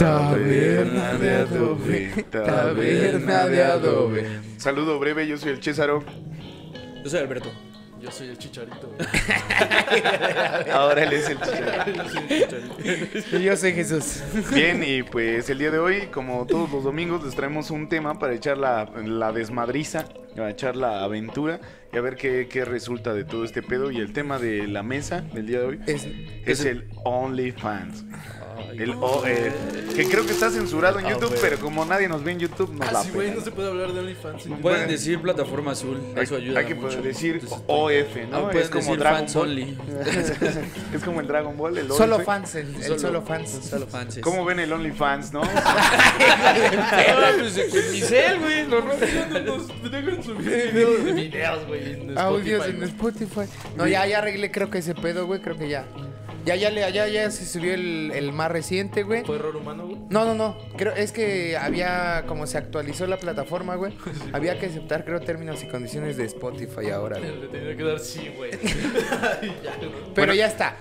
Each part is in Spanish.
Taberna de adobe, taberna de adobe. Saludo breve, yo soy el Césaro. Yo soy Alberto. Yo soy el chicharito. Ahora él es el Césaro. Yo soy el chicharito. Y yo soy Jesús. Bien, y pues el día de hoy, como todos los domingos, les traemos un tema para echar la, la desmadriza, para echar la aventura y a ver qué, qué resulta de todo este pedo. Y el tema de la mesa del día de hoy Es, es el OnlyFans. El O- eh, que creo que está censurado en Ah, YouTube, pero como nadie nos ve en YouTube, nos Ah, la sí, güey, no se puede hablar de OnlyFans. Pueden decir plataforma azul, eso ayuda Hay que mucho. poder decir Entonces, OF, ¿no? Ah, pueden es como decir Dragon fans Ball. only. es como el Dragon Ball, el solo OF. fans, el, el solo, fans. Solo fans. ¿Cómo ven el OnlyFans, no? Ah, pues, con mi cel, güey. lo robo. Nos dejan subir videos, videos, güey. en Audios en. Spotify. No, ya, ya arreglé creo que ese pedo, güey, creo que ya. Ya, ya, le, ya, ya se subió el, el más reciente, güey. ¿Fue error humano, güey? No, no, no. Creo, es que había, como se actualizó la plataforma, güey, había que aceptar, creo, términos y condiciones de Spotify ahora, güey. Le tenía que dar sí, güey. Ya, güey. Pero Bueno. ya está.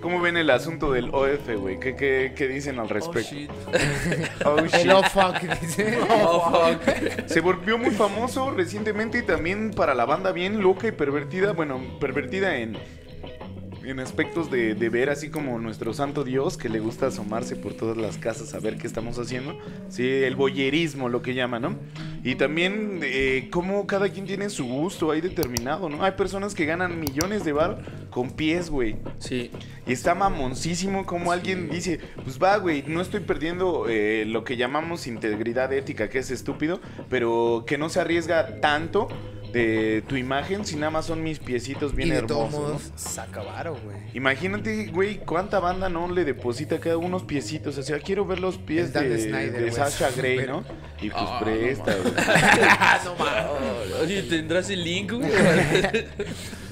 ¿Cómo ven el asunto del OF, güey? ¿Qué, qué, qué dicen al Oh, respecto? shit. Oh, shit. El oh fuck, dice. Oh, fuck. Se volvió muy famoso recientemente y también para la banda bien loca y pervertida. Bueno, pervertida en, en aspectos de, de ver así como nuestro santo Dios que le gusta asomarse por todas las casas a ver qué estamos haciendo. Sí, el boyerismo, lo que llaman, ¿no? Y también eh, cómo cada quien tiene su gusto ahí determinado, ¿no? Hay personas que ganan millones de bar con pies, güey. Sí. Y está mamoncísimo como alguien dice, pues va, güey, no estoy perdiendo eh, lo que llamamos integridad ética, que es estúpido, pero que no se arriesga tanto de tu imagen si nada más son mis piecitos bien y de todos hermosos. ¿no? modos, saca varo, güey. Imagínate, güey, cuánta banda no le deposita cada unos piecitos. O sea, quiero ver los pies de, Snyder, de. Sasha Grey, ¿no? Y pues Ah, presta, güey. no mames. Oh, Oye, ¿tendrás el link, güey?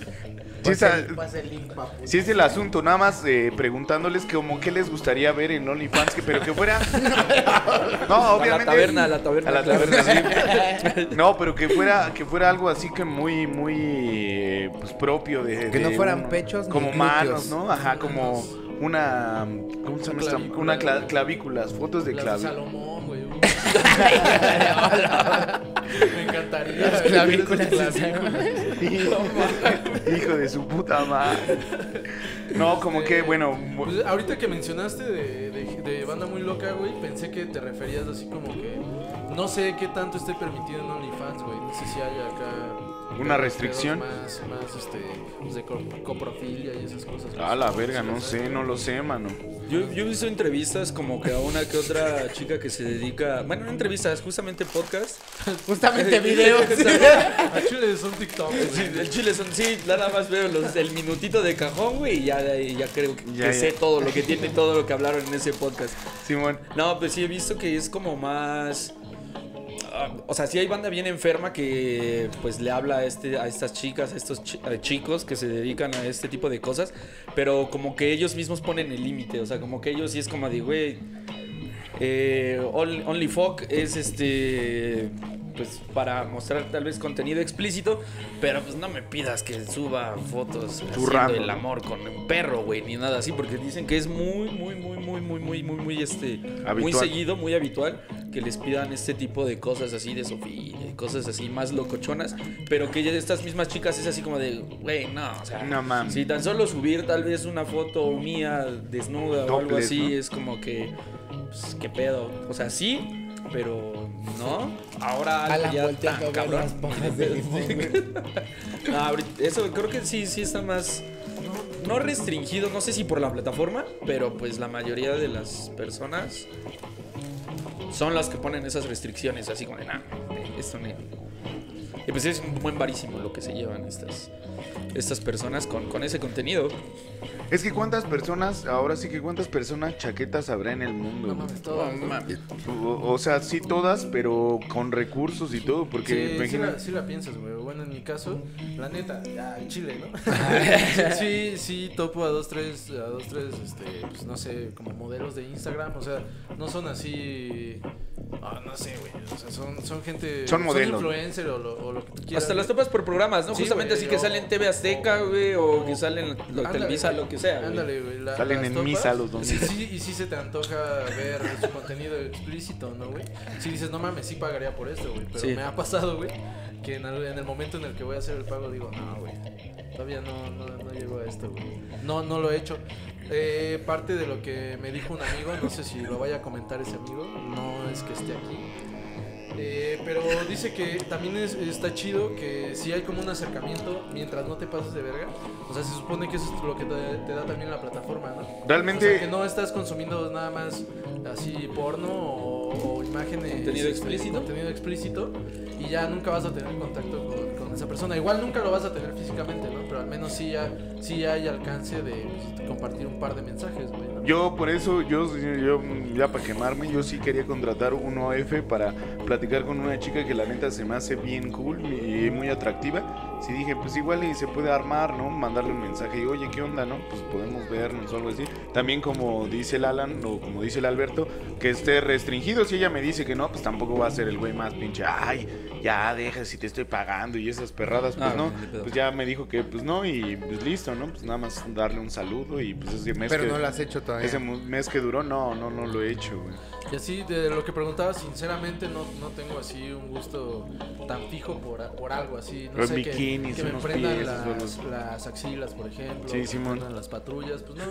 Sí, el es el asunto, nada más eh, preguntándoles como qué les gustaría ver en OnlyFans, que, pero que fuera... No, A obviamente... la taberna, a la taberna. A la claro. taberna, sí. No, pero que fuera, que fuera algo así que muy, muy pues, propio de... Que de no fueran pechos ni Como glúteos. manos, ¿no? Ajá, como una... ¿Cómo se llama esta? Clavícula, Una clavículas, fotos de clavículas. Me encantaría. Las clavículas. Hijo de su puta madre. No, como que, bueno... Pues, ahorita que mencionaste de, de- de banda muy loca, güey, pensé que te referías así como que no sé qué tanto esté permitido en OnlyFans, güey. No sé si hay acá ¿Una restricción? Más, más, este, pues, de co- coprofilia y esas cosas. A la verga, no sé, no lo sé, mano. Yo, yo he visto entrevistas como que a una que otra chica que se dedica. Bueno, no entrevistas, justamente podcast. Justamente videos. A Chile son TikTok, güey. Sí, el chile son, sí, nada más veo los, el minutito de cajón, güey, y ya, ya creo que, Ya, que ya. sé todo lo que tiene, todo lo que hablaron en ese podcast. Simón. No, pues sí he visto que es como más. O sea, sí hay banda bien enferma que pues le habla a, este, a estas chicas, a estos a chicos que se dedican a este tipo de cosas, pero como que ellos mismos ponen el límite, o sea, como que ellos sí es como de, güey, eh, Only- OnlyFuck es este pues para mostrar tal vez contenido explícito, pero pues no me pidas que suba fotos haciendo el amor con un perro, güey, ni nada así, porque dicen que es muy, muy, muy, muy, muy, muy, muy, muy, este, muy Habitual. seguido, muy habitual que les pidan este tipo de cosas así de Sofía, y cosas así más locochonas, pero que ya estas mismas chicas es así como de, güey, no, o sea, No mames. si tan solo subir tal vez una foto mía desnuda o algo Topless, así ¿no? es como que, pues, qué pedo, o sea, sí, pero no, ahora algo ya tan las cabrón. de limón. No, eso creo que sí, sí está más. No restringido, no sé si por la plataforma, pero pues la mayoría de las personas son las que ponen esas restricciones, así como de, nah, esto no. Y pues es un buen varísimo lo lo que se llevan estas, estas personas con, con ese contenido. Es que cuántas personas, ahora sí que cuántas personas chaquetas habrá en el mundo. No mames, todas, No mames. O, o sea, sí todas, pero con recursos y todo, porque Sí, sí, imagina- la, sí la piensas, güey. Bueno, en mi caso, la neta, ya, en Chile, ¿no? sí, sí, topo a dos, tres, a dos, tres, este, pues no sé, como modelos de Instagram. O sea, no son así. Ah, no sé, güey. O sea, son, son gente. Son modelos. influencer o lo, o lo que tú quieras. Hasta las topas por programas, ¿no? Sí, Justamente güey, así que o- salen en TV Azteca, güey, o que salen en lo- Ándale, Televisa, lo que sea, güey. Ándale, güey. la- Salen en topas, misa los Sí, domingos. sí, y sí se te antoja ver su contenido explícito, ¿no, güey? Si dices, no mames, sí pagaría por esto, güey. Pero Sí. me ha pasado, güey, que en el, en el momento en el que voy a hacer el pago digo, no, güey. Todavía no, no, no llego a esto, güey. No, no lo he hecho. Eh, parte de lo que me dijo un amigo, no sé si lo vaya a comentar ese amigo, no es que esté aquí. Eh, pero dice que también es- está chido que si hay como un acercamiento mientras no te pases de verga. O sea, se supone que eso es lo que te, te da también la plataforma, ¿no? Realmente- O sea, que no estás consumiendo nada más así porno o, o imágenes. Contenido este, explícito. Contenido explícito. Y ya nunca vas a tener contacto con, con esa persona. Igual nunca lo vas a tener físicamente, ¿no? Pero al menos sí, ya, sí hay alcance de pues, compartir un par de mensajes, güey. ¿no? Yo por eso, yo, yo ya para quemarme, yo sí quería contratar un OF para platicar con una chica que la neta se me hace bien cool y muy atractiva. Sí dije, pues igual y se puede armar, ¿no? Mandarle un mensaje y, oye, ¿qué onda, no? Pues podemos vernos o algo así. También como dice el Alan o como dice el Alberto, que esté restringido. Si ella me dice que no, pues tampoco va a ser el güey más pinche, ay, ya deja si te estoy pagando y esas perradas, pues Ah, no. Pues ya me dijo que pues no y pues listo, ¿no? Pues nada más darle un saludo y pues ese mes Pero que- no lo has hecho todavía. ese mu- mes que duró, no, no, no lo he hecho, güey. Y así, de lo que preguntaba, sinceramente no, no tengo así un gusto tan fijo por, por algo así. No Los sé, que- que, me prendan pies, las, las axilas, por ejemplo. Sí, que me Simón. las patrullas, pues no.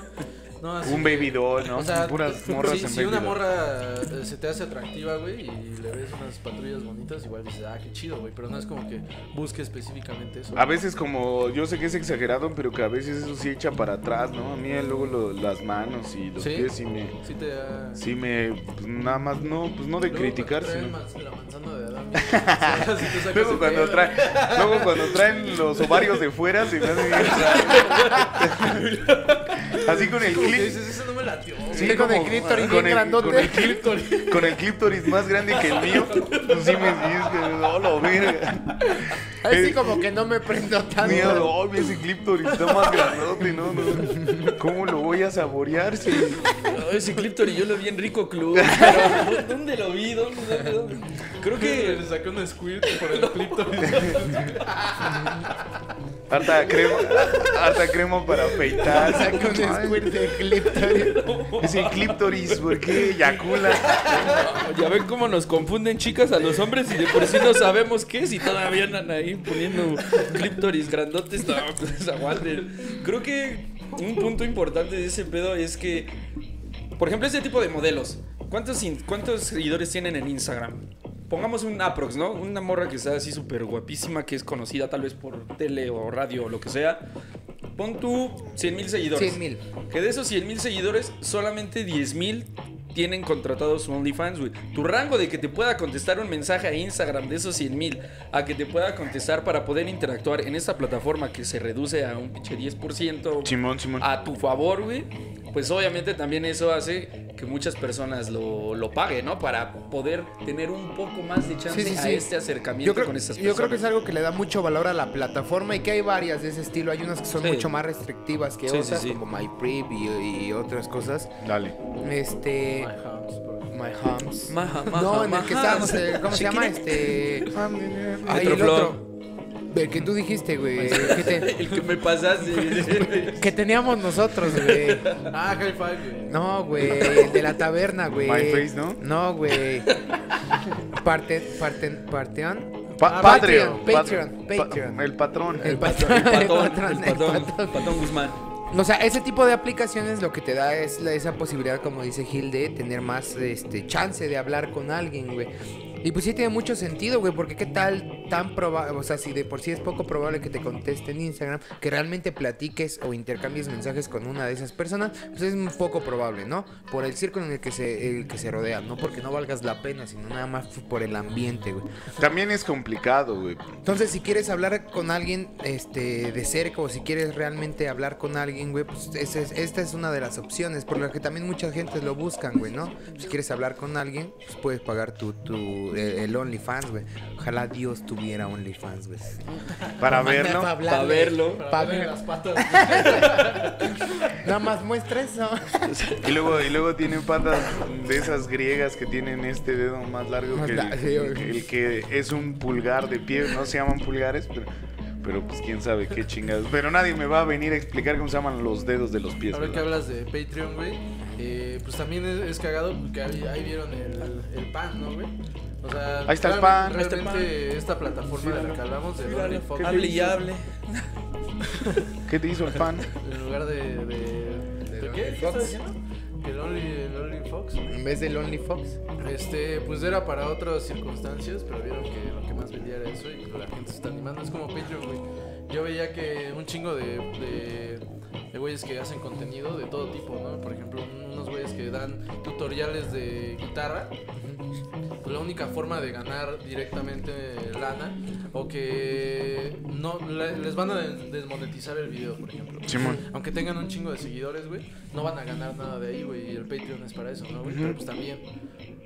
No Un baby doll, ¿no? O sea, Puras morras si, en si baby una doll. morra eh, se te hace atractiva, güey, y le ves unas patrullas bonitas, igual dices, ah, qué chido, güey. Pero no es como que busque específicamente eso. A veces como, yo sé que es exagerado, pero que a veces eso sí echa para atrás, ¿no? A mí luego lo- las manos y los ¿Sí? pies sí me... Sí te da... Sí me... Pues nada más, no, pues no de Luego criticar, cuando trae sino... el manz- la manzana de Adán, güey, o sea, si te sacas Luego el cuando, pedo, trae, luego cuando traen los ovarios de fuera se me hace bien raro. Así con el. Dices, eso no me latió. güey". Sí, con el clítoris con el, grandote. con el clítoris, con el clítoris más grande que el mío. Pues sí me dices no lo verga. Ahí sí Eh, como que no me prendo tanto. Mira, no, ese clítoris está más grandote, ¿no? no. ¿Cómo lo voy a saborear? Si... Oh, ese Cliptory yo lo vi en Rico Club. Pero, ¿dónde lo vi? ¿Dónde, dónde, dónde? Creo Que le sacó un squirt por el clítoris. Harta crema, harta crema para afeitar. Saca un squirt de clítoris. Ese clítoris, ¿por qué eyacula? Ya ven cómo nos confunden chicas a los hombres y de por sí no sabemos qué es y todavía andan ahí poniendo Cliptoris grandotes. No, pues aguanten. Creo que un punto importante de ese pedo es que, por ejemplo, este tipo de modelos. ¿Cuántos, in- cuántos seguidores tienen en Instagram? Pongamos un aprox, ¿no? Una morra que está así súper guapísima, que es conocida tal vez por tele o radio o lo que sea. Pon tú 100 mil seguidores. 100 mil. Que de esos 100 mil seguidores, solamente 10 mil tienen contratados su OnlyFans, güey. Tu rango de que te pueda contestar un mensaje a Instagram de esos 100 mil a que te pueda contestar para poder interactuar en esta plataforma que se reduce a un pinche 10% Simón, Simón. a tu favor, güey. Pues obviamente también eso hace que muchas personas lo, lo paguen, ¿no? Para poder tener un poco más de chance Sí, sí, a este acercamiento Yo creo, con estas yo personas. creo que es algo que le da mucho valor a la plataforma y que hay varias de ese estilo. Hay unas que son Sí. mucho más restrictivas que otras, sí. como MyPrib y, y otras cosas. Dale. Este. My por- My. Maja, no, en el que estábamos, eh, ¿cómo se llama? Este. Ay, el otro. El que tú dijiste, güey. Que, te- El que me pasaste. que teníamos nosotros, güey. Ah, high five, güey. No, güey. El de la taberna, güey. MyFace, ¿no? No, güey. Parte, parte, Parteón. Pa- Ah, Patreon. Patreon, Pa- Patreon. pa- el patrón. El El patrón. patón, el patrón, el patrón. Guzmán. O sea, ese tipo de aplicaciones lo que te da es la- esa posibilidad, como dice Gil, de tener más este, chance de hablar con alguien, güey. Y pues sí tiene mucho sentido, güey, porque qué tal tan probable, o sea, si de por sí es poco probable que te conteste en Instagram, que realmente platiques o intercambies mensajes con una de esas personas, pues es un poco probable, ¿no? Por el círculo en el que se, el que se rodean, no porque no valgas la pena, sino nada más por el ambiente, güey. También es complicado, güey. Entonces, si quieres hablar con alguien este, de cerca o si quieres realmente hablar con alguien, güey, pues ese es- esta es una de las opciones, por lo que también mucha gente lo buscan, güey, ¿no? Si quieres hablar con alguien, pues puedes pagar tu, tu, el, el OnlyFans, güey. Ojalá Dios tuviera OnlyFans, güey. Para verlo. Para verlo. Para ver- las patas. Nada más muestra eso. Y luego, y luego tiene patas de esas griegas que tienen este dedo más largo Más que la- sí, el, que es un pulgar de pie. No se llaman pulgares, pero, pero pues quién sabe qué chingados. Pero nadie me va a venir a explicar cómo se llaman los dedos de los pies. Ahora que hablas de Patreon, güey, eh, pues también es, es cagado porque ahí, ahí vieron el, el pan, ¿no, güey? O sea, Ahí está el realmente- pan. Ahí está el Realmente esta plataforma de la que hablamos, de Míralo, OnlyFox, Hable y hable. ¿Qué te hizo el pan? en lugar de... ¿De, ¿de qué? ¿Qué Fox. estás diciendo? El Only, el OnlyFox. En vez del OnlyFox. Este, pues era para otras circunstancias, pero vieron que lo que más vendía era eso y la gente se está animando. Es como Patreon, güey. Yo veía que un chingo de, de, de güeyes que hacen contenido de todo tipo, ¿no? Por ejemplo, unos güeyes que dan tutoriales de guitarra. Pues la única forma de ganar directamente lana o que no le- les van a des- desmonetizar el video, por ejemplo. Simón. Aunque tengan un chingo de seguidores, güey, no van a ganar nada de ahí, güey. Y el Patreon es para eso, ¿no, güey? Pero pues también,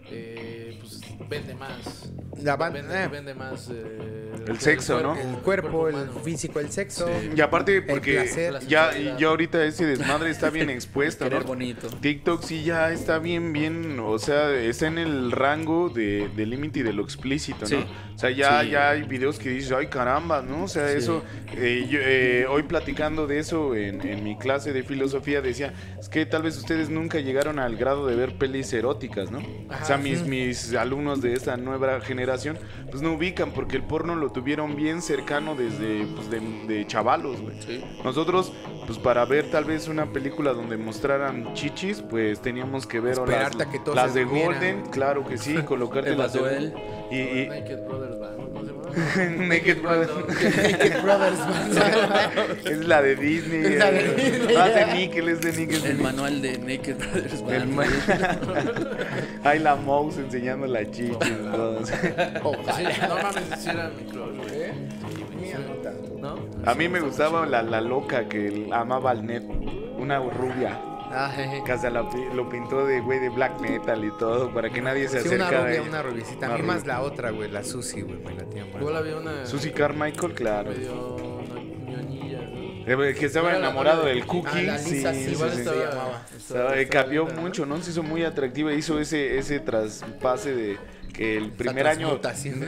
eh, pues vende más. La banda. Vende, vende más. eh, El sexo, ¿no? El cuerpo, el físico, el sexo. Sí. Y aparte, porque ya, ya ahorita ese desmadre está bien expuesto, ¿no? bonito. TikTok sí ya está bien, bien, o sea, está en el rango de, de límite y de lo explícito, ¿no? Sí. O sea, ya, Sí. ya hay videos que dices, ay caramba, ¿no? O sea, Sí. eso, eh, yo, eh, hoy platicando de eso en, en mi clase de filosofía decía, es que tal vez ustedes nunca llegaron al grado de ver pelis eróticas, ¿no? o sea, mis, mis alumnos de esta nueva generación, pues no ubican porque el porno lo tuvieron bien cercano desde, pues, de, de chavalos, güey. Sí. Nosotros, pues para ver tal vez una película donde mostraran chichis, pues teníamos que ver o las, que de durmieran. Golden, claro que sí, colocarte las de Duel. y, y Naked Brothers Band, ¿cómo se llama? Naked Brothers. Naked Brothers. es la de Disney. Es la de eh, Disney. Ah, de Nickel, es de Nickel. El manual de Naked Brothers El Band. Hay la mouse enseñando la chichis. no mames, si era mi Sí, Mía, sí. no tanto. ¿No? A mí me gustaba la, la loca que amaba al net, una rubia. Ay, Que hasta la lo pintó de güey de black metal y todo para que nadie se sí, acerque una a rubia, una rubiecita. A Una mí más rubia. la otra, güey, la Susi, güey, me la tenía Igual había una. Susie Carmichael, claro. Medio ño- ñoñilla, ¿no? Eh, Que estaba la enamorado del Cookie. Ah, la sí, sí, sí, Igual sí. se estaba. llamaba. Estaba- eh, estaba cambió mucho, ¿no? Se hizo muy atractiva. Hizo ese, ese traspase de que el primer año.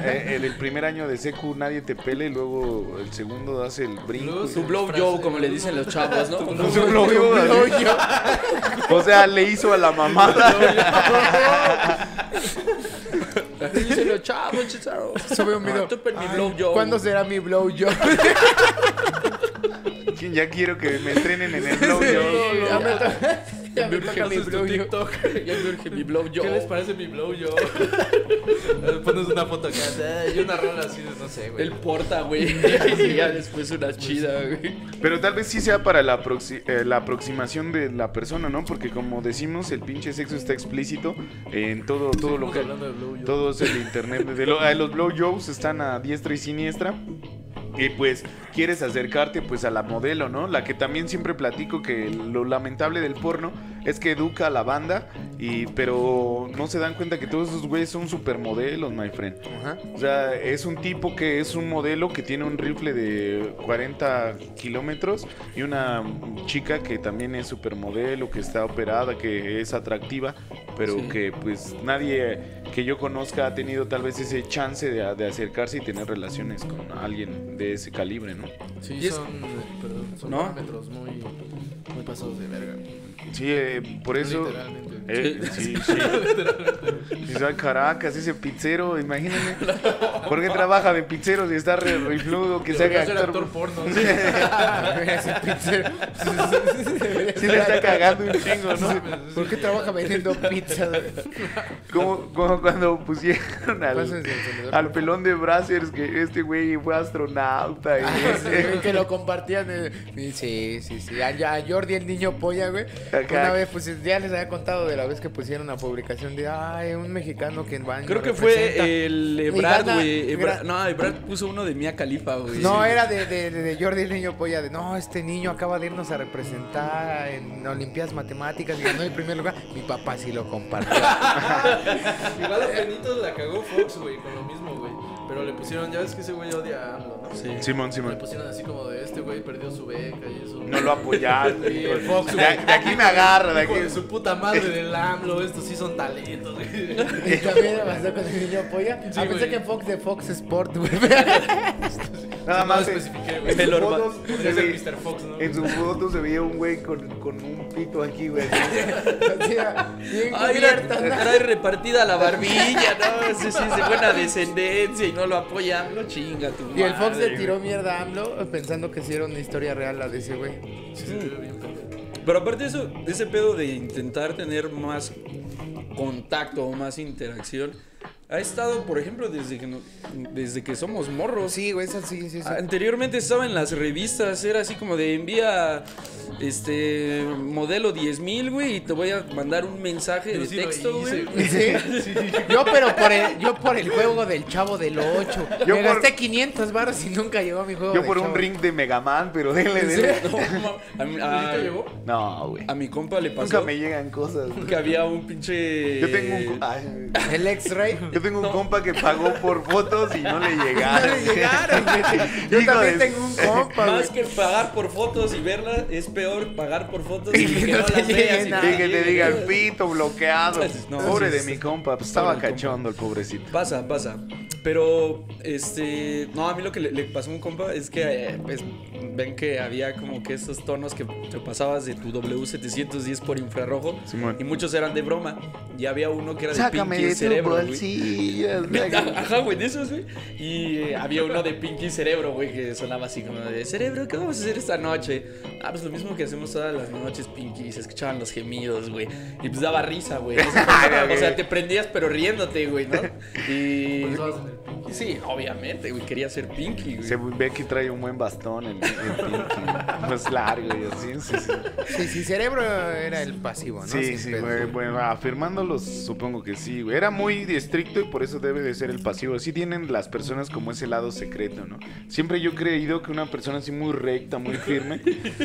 eh, el, el primer año de secu nadie te pele y luego el segundo hace el brinco. Su blow job, como le dicen los chavos, ¿no? Su blow así. O sea, le hizo a la mamada. Chizarro. Sube un video. Mi blow job. ¿Cuándo será mi blow job? Ya quiero que me entrenen en el blow ya job. ya me toca mi blow job. TikTok. Ya me urge mi blow job. ¿Qué les parece mi blow yo? Pones una foto acá eh, y una rola así de no sé, güey. El porta, güey. Y ya después una chida, güey. Pero tal vez sí sea para la, eh, la aproximación de la persona, ¿no? Porque como decimos, el pinche sexo está explícito en todo, todo lo que... Todo el internet. De lo- los blowjobs están a diestra y siniestra. Y pues quieres acercarte pues a la modelo, ¿no? La que también siempre platico que lo lamentable del porno es que educa a la banda y pero no se dan cuenta que todos esos güeyes son supermodelos, my friend. Ajá. O sea, es un tipo que es un modelo que tiene un rifle de 40 kilómetros y una chica que también es supermodelo, que está operada, que es atractiva, pero Sí. que pues nadie que yo conozca ha tenido tal vez ese chance de, de acercarse y tener relaciones con alguien de ese calibre, ¿no? Sí, Y es- son, perdón, son ¿No? parámetros muy, muy pasados de verga. Sí, eh, por eso. Literalmente. Eh, sí, sí. Y soy Caracas, ese pizzero, imagínate. ¿Por qué trabaja de pizzero si está re rifludo que se haga actor? actor porno. Ese pizzero. Sí le está cagando un chingo, ¿no? ¿Por qué trabaja vendiendo pizza? Como, como cuando pusieron al, al pelón de Brazzers que este güey fue astronauta. Y Ah, sí, güey, que lo compartían. Sí, sí, sí. A, a Jordi, el niño polla, güey. Acá. Una vez, pues ya les había contado de la vez que pusieron una publicación de, ay, un mexicano que en baño. Creo que representa". fue el Ebrard, güey. No, Ebrard puso uno de Mia Califa, güey. No, era de, de, de- Jordi el niño polla, de no, este niño acaba de irnos a representar en Olimpiadas Matemáticas y ganó el primer lugar. Mi papá sí lo compartió. Igual a Benito la cagó Fox, güey, con lo mismo, güey. Pero le pusieron, ya ves que ese güey odia a. Sí. Simón, Le Simón. pusieron así como de este güey perdió su beca y eso. No lo apoyaste. Sí, de- Fox, de, de aquí me agarra, de aquí. su puta madre del AMLO, estos sí son talentos, güey. y también pasó con el niño polla. Sí, ah, pensé que Fox de Fox Sport, güey. Nada No más. especifiqué, en güey. se Mr. Fox, ¿no? En su foto se veía un güey con, con un pito aquí, güey. O sea, bien Ay, mira, ¿no? trae repartida la barbilla, ¿no? Sí, sí, es de buena descendencia y no lo apoya. No chinga tu Y el Fox le tiró mierda a AMLO pensando que sí era una historia real la de ese güey. Sí, pendejo. Pero aparte de eso, de ese pedo de intentar tener más contacto o más interacción, ha estado, por ejemplo, desde que, no- desde que somos morros. Sí, güey, eso sí, sí, sí. Anteriormente estaba en las revistas, era así como de envía este modelo 10000, güey, y te voy a mandar un mensaje de sí texto, güey. ¿Sí? Yo, pero por el, yo por el juego del chavo del 8. Yo Me por- gasté 500 baros y nunca llegó a mi juego Yo por un Chavo. ring de Megaman, pero dele, ¿En dele. No, a, mi, a- ¿Ahorita llegó? No, güey. a mi compa le Nunca pasó me llegan cosas. que había un pinche Yo tengo un, ay, El X-Ray. Yo tengo un compa que pagó por fotos y no le llegaron. No le llegaron, güey. Yo Hijo también de- tengo un compa, Más güey. que pagar por fotos y verla, es peor pagar por fotos y que que no no te las llegue veas. y nada. Y que te diga el pito bloqueado. No, Pobre sí, de sí. mi compa, pues estaba cachondo el pobrecito. Pasa, pasa. Pero, este. No, a mí lo que le, le pasó a un compa es que, eh, pues, ven que había como que esos tonos que te pasabas de tu W710 por infrarrojo. Y muchos eran de broma. Y había uno que era de Sácame Pinky de cerebro, Ajá, güey, de esos, güey. Y eh, había uno de Pinky Cerebro, güey, que sonaba así como de Cerebro, ¿qué vamos a hacer esta noche? Ah, pues lo mismo que hacemos todas las noches, Pinky. Se escuchaban los gemidos, güey. Y pues daba risa, güey. o sea, te prendías, pero riéndote, güey, ¿no? Y. Pinky. Sí, obviamente, güey. Quería ser Pinky, güey. Se ve que trae un buen bastón en el Pinky. Más largo y así. Sí, sí. Sí, sí, cerebro era el pasivo, ¿no? Sí, Sin sí, güey, bueno, afirmándolos supongo que sí, güey. Era muy estricto y por eso debe de ser el pasivo. Sí tienen las personas como ese lado secreto, ¿no? Siempre yo he creído que una persona así muy recta, muy firme,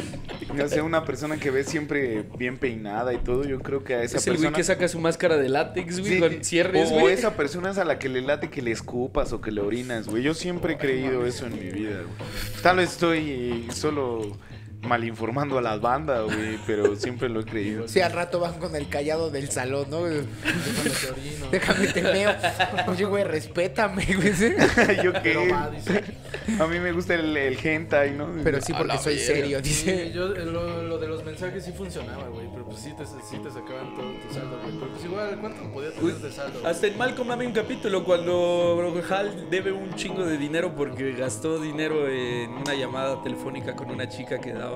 o sea, una persona que ve siempre bien peinada y todo, yo creo que a esa Es el güey persona... que saca su máscara de látex, güey, Sí, con cierres, o, o esa persona es a la que le late que le escupas o que le orinas, güey. Yo siempre he creído eso en mi vida, güey. Tal vez estoy solo mal informando a las bandas, güey, pero siempre lo he creído. Sí, al rato van con el callado del salón, ¿no? Déjame te orino. Déjame te meo. Oye, güey, respétame, güey. ¿Yo qué? va, dice. A mí me gusta el, el hentai, ¿no? Pero sí, porque soy serio, Sí, dice. yo, eh, lo, lo de los mensajes sí funcionaba, güey. Pero pues sí te, sí te sacaban todo tu saldo, güey. Pero pues igual, ¿cuánto podía tener de saldo? güey? Hasta en Malcolm había un capítulo cuando Hal debe un chingo de dinero porque gastó dinero en una llamada telefónica con una chica que daba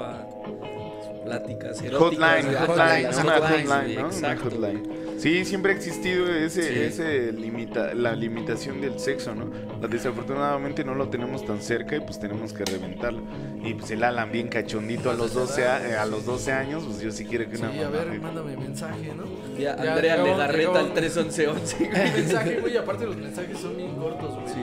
pláticas eróticas. Hotline, hotline, una hotline, ¿no? Una hotline. Sí, siempre ha existido ese, Sí. ese limita, la limitación del sexo, ¿no? Desafortunadamente no lo tenemos tan cerca y pues tenemos que reventarlo. Y pues el Alan bien cachondito a los 12, a, eh, a los 12 años, pues yo sí quiero que Sí, una a mamá ver, me- mándame mensaje, ¿no? Ya, Ya, Andrea Legarreta al 31111. Un mensaje, güey. Aparte, los mensajes son bien cortos, güey. Sí.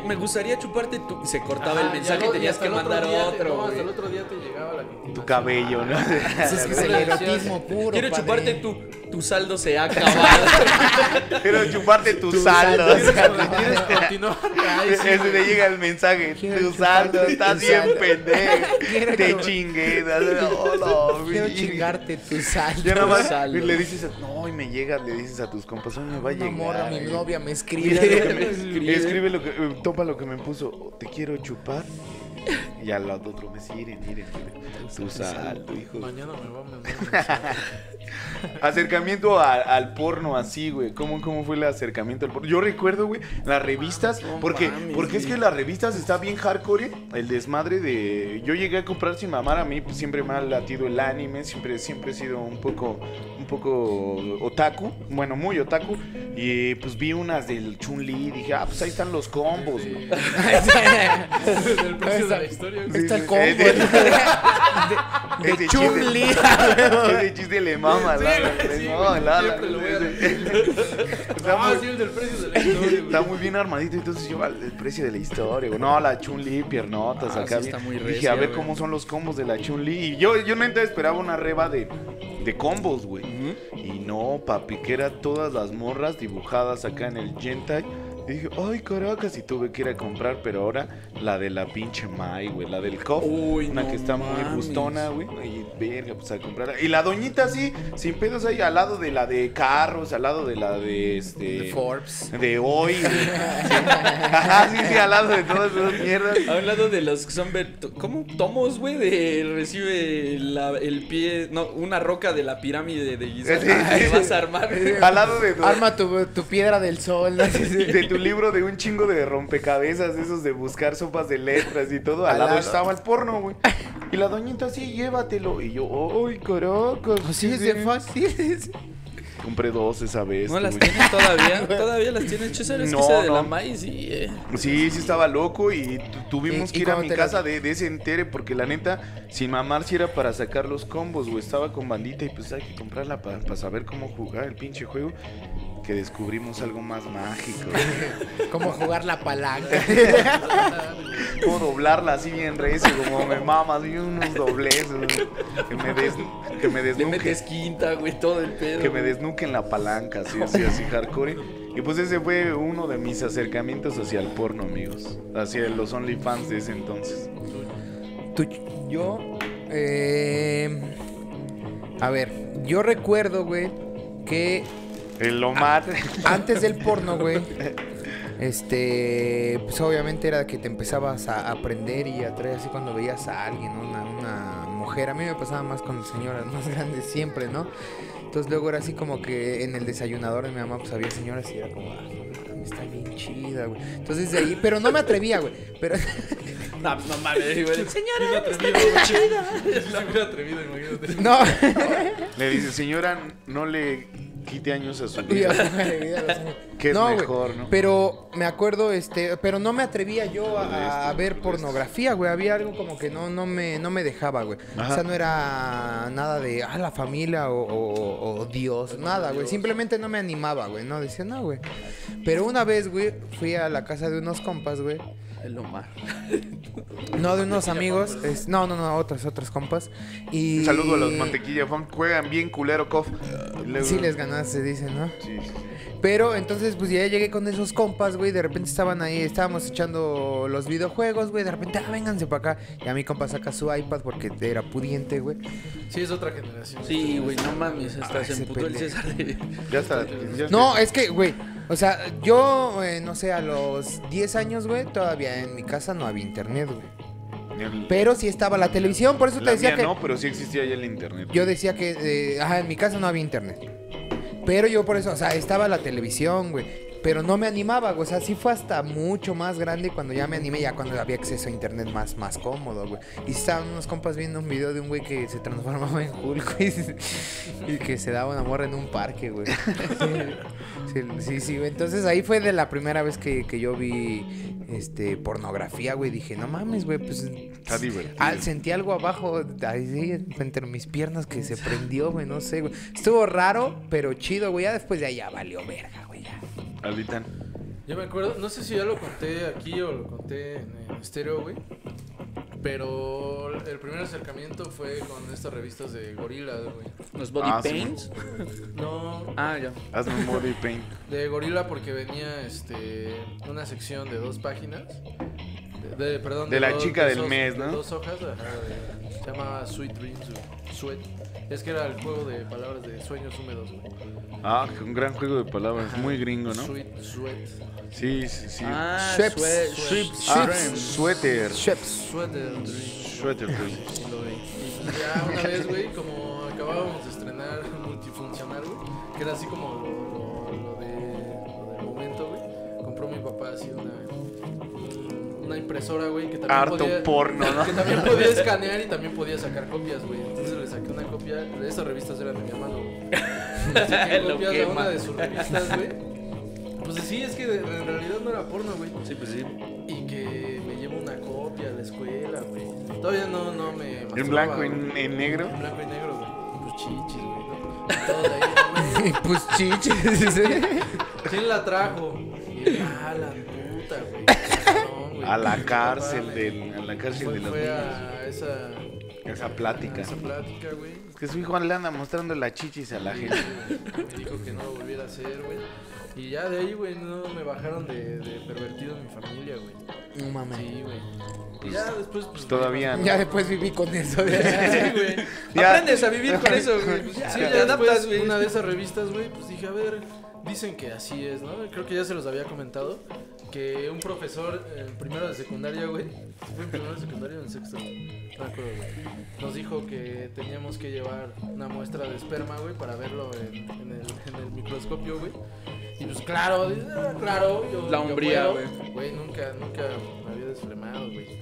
Me gustaría chuparte tu... y Se cortaba Ajá, el mensaje ya y tenías hasta que el otro mandar día te- otro. no, hasta el otro día te llegaba la continuación. Tu cabello, ¿no? Eso es que es el erotismo puro. Quiero padre. chuparte tu... Tu saldo se ha acabado. Quiero chuparte tu, saldo. saldo. ¿Quieres continuar? Ay, sí, le llega el mensaje, Quiero tu saldo, tu bien pendejo. Quiero Te chingué. Hola, Quiero chingarte tu saldo. Ya nada más saldo. le dices, a- no, y me llega, le dices a tus compas, "Oye, me va a llegar. morra, mi eh". novia me escribe. me escribe. Escribe lo que, toma lo que me puso, te quiero chupar Y al lado otro mes, miren, miren, miren. Tu saldo, hijo. Mañana me va a mandar un mensaje. Acercamiento a- al porno así, güey. ¿Cómo, ¿Cómo fue el acercamiento al porno? Yo recuerdo, güey, las revistas. No porque mames, porque es que las revistas está bien hardcore. El desmadre de. Yo llegué a comprar sin mamar. A mí pues, siempre me ha latido el anime. Siempre, siempre he sido un poco. Un poco otaku. Bueno, muy otaku. Y pues vi unas del Chun-Li. Y dije, ah, pues ahí están los combos, güey. El precio de la historia, güey. Está el combo sí. de, de, de chiste- Chun-Li. Ese chiste le mama, Sí, la- güey, sí, no, güey, la- siempre lo voy a la- decir. Está Ah, muy- sí, el del precio de la historia. Está muy bien armadito, entonces yo el precio de la historia, güey. No, la Chun-Li, piernotas, Ah, acá está muy Dije, a ver güey. cómo son los combos de la Chun-Li. Y yo, yo neta esperaba una reba de, de combos, güey. Y no, papi, que eran todas las morras dibujadas acá en el Gentai. Y dije, ay, caracas, y tuve que ir a comprar, pero ahora la de la pinche Mai, güey, la del Cof. Uy, una no que está muy gustona, güey. Y verga, pues a comprarla. Y la doñita así, sin pedos ahí, al lado de la de carros, al lado de la de este. De Forbes. De hoy, güey. Sí. Ajá, sí, sí, al lado de todas esas mierdas. A un lado de los que son ¿cómo? Tomos, güey, de recibe la- el pie, no, una roca de la pirámide de Giza Sí, vas a armar. Al lado de Arma tu, tu piedra del sol. ¿no? Sí, sí. de tu libro de un chingo de rompecabezas, esos de buscar sopas de letras y todo. Al Al lado lado. estaba el porno, güey. Y la doñita así, llévatelo. Y yo, ¡ay, caracas! Así ¿qué es de fácil. Compré dos esa vez. ¿No las tienes todavía? ¿Todavía las tienes? César, es No, que esa de no. la maíz y... eh, Sí, sí estaba loco y tu- tuvimos ¿Y- que y ir a mi casa de, de ese entere porque la neta, sin mamar si era para sacar los combos, güey. Estaba con bandita y pues hay que comprarla para saber cómo jugar el pinche juego. Que descubrimos algo más mágico. Como jugar la palanca. Cómo doblarla así bien recio, como me mamas, y unos dobleces. Que me, des, que me Le desnuque. metes quinta, güey, todo el pedo. Que me desnuquen la palanca, así, así, así, hardcore. Y pues ese fue uno de mis acercamientos hacia el porno, amigos. Hacia los OnlyFans de ese entonces. Tú- yo. eh, a ver, yo recuerdo, güey, que El Omar. antes del porno, güey. Este, pues obviamente era que te empezabas a aprender y a traer así cuando veías a alguien, ¿no? una, una mujer. A mí me pasaba más con señoras más grandes siempre, ¿no? Entonces luego era así como que en el desayunador de mi mamá pues había señoras y era como, ah, no está bien chida, güey. Entonces de ahí, pero no me atrevía, güey. Pero No, no mames, güey. Bien atrevido, güey. Es muy atrevido, imagínate. no. Le dice, señora, no le quite años a su Vida. Que es güey, mejor, ¿no? Pero me acuerdo, este, pero no me atrevía yo a, a Esto, ver pornografía, güey. Había algo como que no, no me, no me dejaba, güey. O sea, no era nada de, ah, la familia o, o- o Dios, nada, güey. Simplemente no me animaba, güey. No, decía, no, güey. Pero una vez, güey, fui a la casa de unos compas, güey. El Omar. No, de unos amigos. es- no, no, no, otros, otros compas. Y... Un saludo a los mantequilla fan. Juegan bien culero, Cof. Luego- Sí les ganaste, dicen, ¿no? Sí, sí, sí. Pero entonces, pues ya llegué con esos compas, güey. De repente estaban ahí, estábamos echando los videojuegos, güey. De repente, ah, vénganse para acá. Y a mi compa saca su iPad porque era pudiente, güey. Sí, es otra generación. Sí, güey, no mames, hasta Ay, se emputó el. César. de- Ya está. ya No, es que, güey. O sea, yo, eh, no sé, a los 10 años, güey, todavía en mi casa no había internet, güey. Pero sí estaba la televisión, por eso te decía mía que. no, pero sí existía ya el internet. Yo decía que, eh, ajá, en mi casa no había internet. Pero yo por eso, o sea, estaba la televisión, güey. Pero no me animaba, güey. O sea, sí fue hasta mucho más grande cuando ya me animé, ya cuando había acceso a internet más, más cómodo, güey. Y estaban unos compas viendo un video de un güey que se transformaba en Hulk, güey. Y que se daba una morra en un parque, güey. Sí, sí, sí, güey. Entonces ahí fue de la primera vez que, que yo vi este pornografía, güey. Dije, no mames, güey, pues. Está divertido. Ah, sentí algo abajo, ahí sí, entre mis piernas que se prendió, güey, no sé, güey. Estuvo raro, pero chido, güey. Ya después de ahí ya valió verga, güey. Ya. Alditan. Yo me acuerdo, no sé si ya lo conté aquí o lo conté en, en estéreo, güey. Pero el primer acercamiento fue con estas revistas de Gorila, güey. Los body Ah, sí, paints. No, Ah, ya. Hazme un body paint. de Gorila porque venía este una sección de dos páginas. De, de- perdón, De la dos- chica del dos- mes, de ¿no? Dos hojas, ajá, de- Se llama Sweet Dreams, güey. Sweat. Es que era el juego de palabras de sueños húmedos, güey. Ah, un gran juego de palabras, muy gringo, ¿no? Sweet, sweat. Sí, sí, sí. Ah, Schweppes. sue- Schweppes. Ah, suéter. Sheps. Sweater. Suéter. Sí, lo vi. Y ya una vez, güey, como acabábamos de estrenar Multifuncional, güey, que era así como lo, lo, lo de, compró mi papá así una, una impresora, güey, que también Harto podía... porno, ¿no? Que también podía escanear y también podía sacar copias, güey. Entonces le saqué una copia. Esas revistas eran de mi hermano, güey. Le saqué Lo copias quema. una de sus revistas, güey. Pues sí, es que de- en realidad no era porno, güey. Sí, pues sí. Y que me llevo una copia a la escuela, güey. Todavía no, no me. En blanco y en, negro. En blanco y negro, güey. Pues chichis, güey. Todo de ahí, güey. Pues chiches. ¿Quién la trajo? Ah, la puta, güey. Güey. A la cárcel papá del, a la cárcel Fue, de los fue niños. a esa, Esa a plática. esa plática, güey. Es que su hijo le anda mostrando las chichis a la gente. Me dijo que no lo volviera a hacer, güey. Y ya de ahí, güey, no me bajaron de, de pervertido en mi familia, güey. No mames. Sí, güey. Y ya después, pues. Todavía no. Ya después viví con eso. Sí, güey. Ya. Aprendes a vivir con eso, güey. Pues Sí, ya adaptas, güey. una de esas revistas, güey, pues dije, a ver, dicen que así es, ¿no? Creo que ya se los había comentado, que un profesor en primero de secundaria, güey, fue en primero de secundaria o en sexto, no me acuerdo, güey, nos dijo que teníamos que llevar una muestra de esperma, güey, para verlo en, en el, en el microscopio, güey. Y pues claro, "Ah, claro, yo, La hombría, puedo". güey. Güey, nunca, nunca me había desfremado, güey.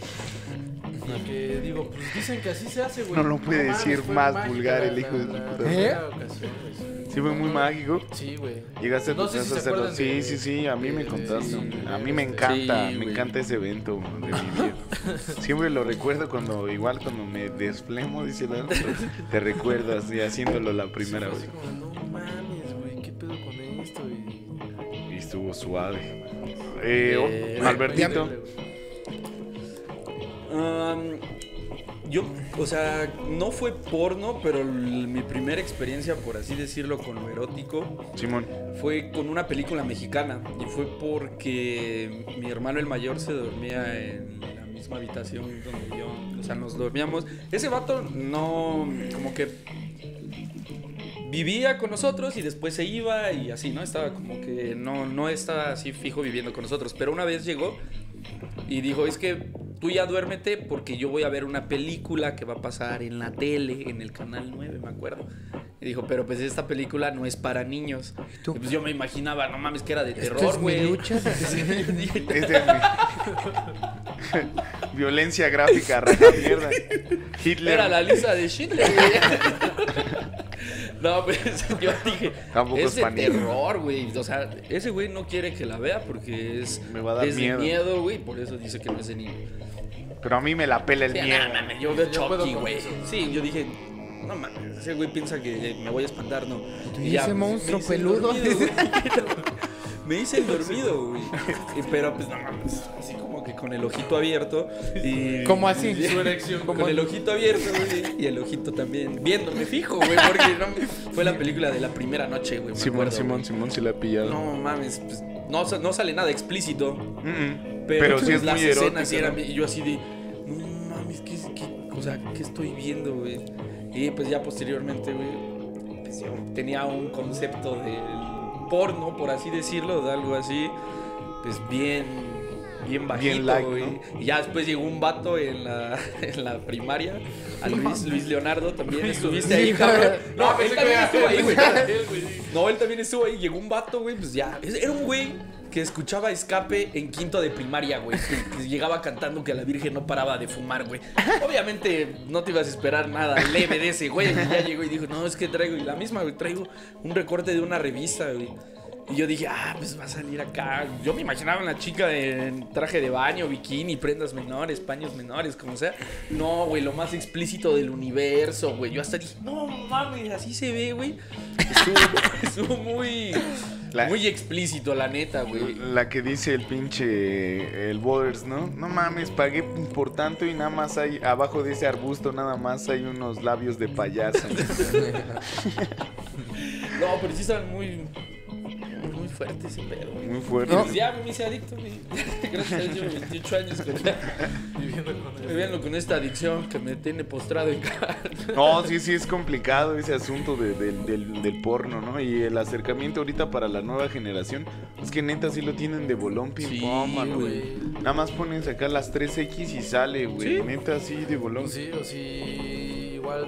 Y que digo, pues dicen que así se hace, güey. No lo puede decir más vulgar la- el hijo de la- su la puta primera ocasión, güey. Sí, fue muy mágico. Sí, güey. Llegaste a tu No casa a hacerlo. Sí, de- sí, sí, a mí de- me contaste. sí, A mí me este- encanta, Sí, me encanta ese evento de mi vida. Siempre lo recuerdo cuando, igual cuando me desflemo, dice la te recuerdo así haciéndolo la primera Sí, vez. como, no mames, güey, ¿qué pedo con esto? Y... Y estuvo suave. Eh, oh, Eh, Albertito. Um, yo, o sea, no fue porno, pero mi primera experiencia, por así decirlo, con lo erótico Simón. fue con una película mexicana. Y fue porque mi hermano el mayor se dormía en la misma habitación donde yo. O sea, nos dormíamos. Ese vato no, como que vivía con nosotros y después se iba y así, ¿no? Estaba como que no, no estaba así fijo viviendo con nosotros. Pero una vez llegó y dijo, es que tú ya duérmete porque yo voy a ver una película que va a pasar en la tele, en el canal 9, me acuerdo. Y dijo, pero pues esta película no es para niños. tú? Y pues yo me imaginaba, no mames, que era de terror, güey. es mi- Violencia gráfica, raja mierda. Hitler. Era la lista de güey. No, pues yo dije, Tampoco es es de terror, güey. O sea, ese güey no quiere que la vea porque es, Me va a dar es miedo. de miedo, güey. Por eso dice que no es de niño. Pero a mí me la pela el Sí, miedo. no, yo veo Chucky, güey. Sí, yo dije, no mames, ese güey piensa que me voy a espantar, ¿no? Y ese pues, monstruo me peludo. dormido. Me hice el dormido, güey. Pero pues no mames, así como con el ojito abierto. Y, ¿Cómo así? y- Su erección. con el ojito abierto, güey. Y el ojito también viéndome fijo, güey. Porque no, fue la película de la primera noche, güey. Simón, acuerdo, Simón, güey. Simón se la ha pillado. No mames, pues no, no sale nada explícito. Mm, mm. Pero, Pero, sí pues, es las muy escenas eran y yo así de, no mames, ¿qué, qué, o sea, ¿qué estoy viendo, güey? Y pues ya posteriormente, güey, pues yo tenía un concepto del porno, por así decirlo, de algo así, pues bien, bien bajito. ¿no? Y ya después llegó un vato en la, en la primaria, a Luis, Luis Leonardo, también estuviste ahí, cabrón. No, él también estuvo ahí, güey. No, él también estuvo ahí. Llegó un vato, güey, pues ya. Era un güey que escuchaba escape en quinto de primaria, güey. Que, que llegaba cantando que la Virgen no paraba de fumar, güey. Obviamente no te ibas a esperar nada leve de ese, güey. Y ya llegó y dijo, no, es que traigo, y la misma, güey, traigo un recorte de una revista, güey. Y yo dije, ah, pues va a salir acá. Yo me imaginaba una chica en traje de baño, bikini, prendas menores, paños menores, como sea. No, güey, lo más explícito del universo, güey. Yo hasta dije, no mames, así se ve, güey. Estuvo, estuvo muy, La- muy explícito, la neta, güey. La que dice el pinche el Borders, ¿no? No mames, pagué por tanto y nada más hay abajo de ese arbusto nada más hay unos labios de payaso. No, pero sí estaban muy, muy fuerte ese pedo. güey. Muy fuerte. No. Pues ya me hice adicto, güey. Gracias a Dios llevo 28 años con, Viviendo con él. viviendo con esta adicción que me tiene postrado en casa. No, sí, sí, es complicado ese asunto de- del- del, del porno, ¿no? Y el acercamiento ahorita para la nueva generación, es que neta sí lo tienen de bolón ping Sí, pong, mano. güey. Nada más ponen sacar las 3X y sale, güey. Sí. Neta sí, de bolón. Sí, o sí, igual.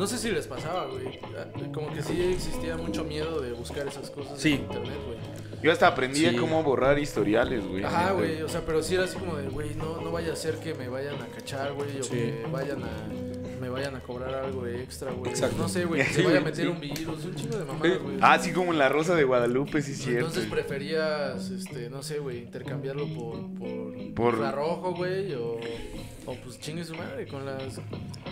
No sé si les pasaba, güey. Ah, Como que sí existía mucho miedo de buscar esas cosas Sí. en internet, güey. Yo hasta aprendí Sí. cómo borrar historiales, güey. Ajá, güey. O sea, pero sí era así como de, güey, no, no vaya a ser que me vayan a cachar, güey. O Sí. que vayan a. Me vayan a cobrar algo extra, güey. Exacto. No sé, güey. Que se vaya a meter sí. un virus, un chingo de mamadas, güey. Ah, sí, como en la Rosa de Guadalupe, sí, cierto. Entonces preferías, este, no sé, güey, intercambiarlo por, por, Por- infrarrojo, güey, o, o pues chingue su madre con las,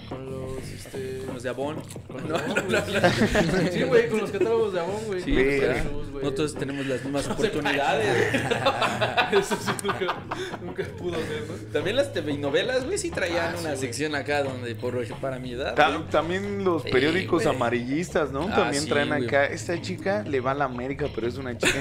con los, este, Los de Avon. con No, Avon, güey. Sí, güey, con los catálogos de Avon, güey. Sí, con güey. No todos tenemos las mismas oportunidades. Eso sí nunca, nunca pudo ser, ¿no? También las TV novelas, güey, sí traían Ah, sí, una sección acá donde por para mi edad. Ta- güey. también los periódicos amarillistas, ¿no? Ah, también sí, traen güey. acá, esta chica le va a la América, pero es una chica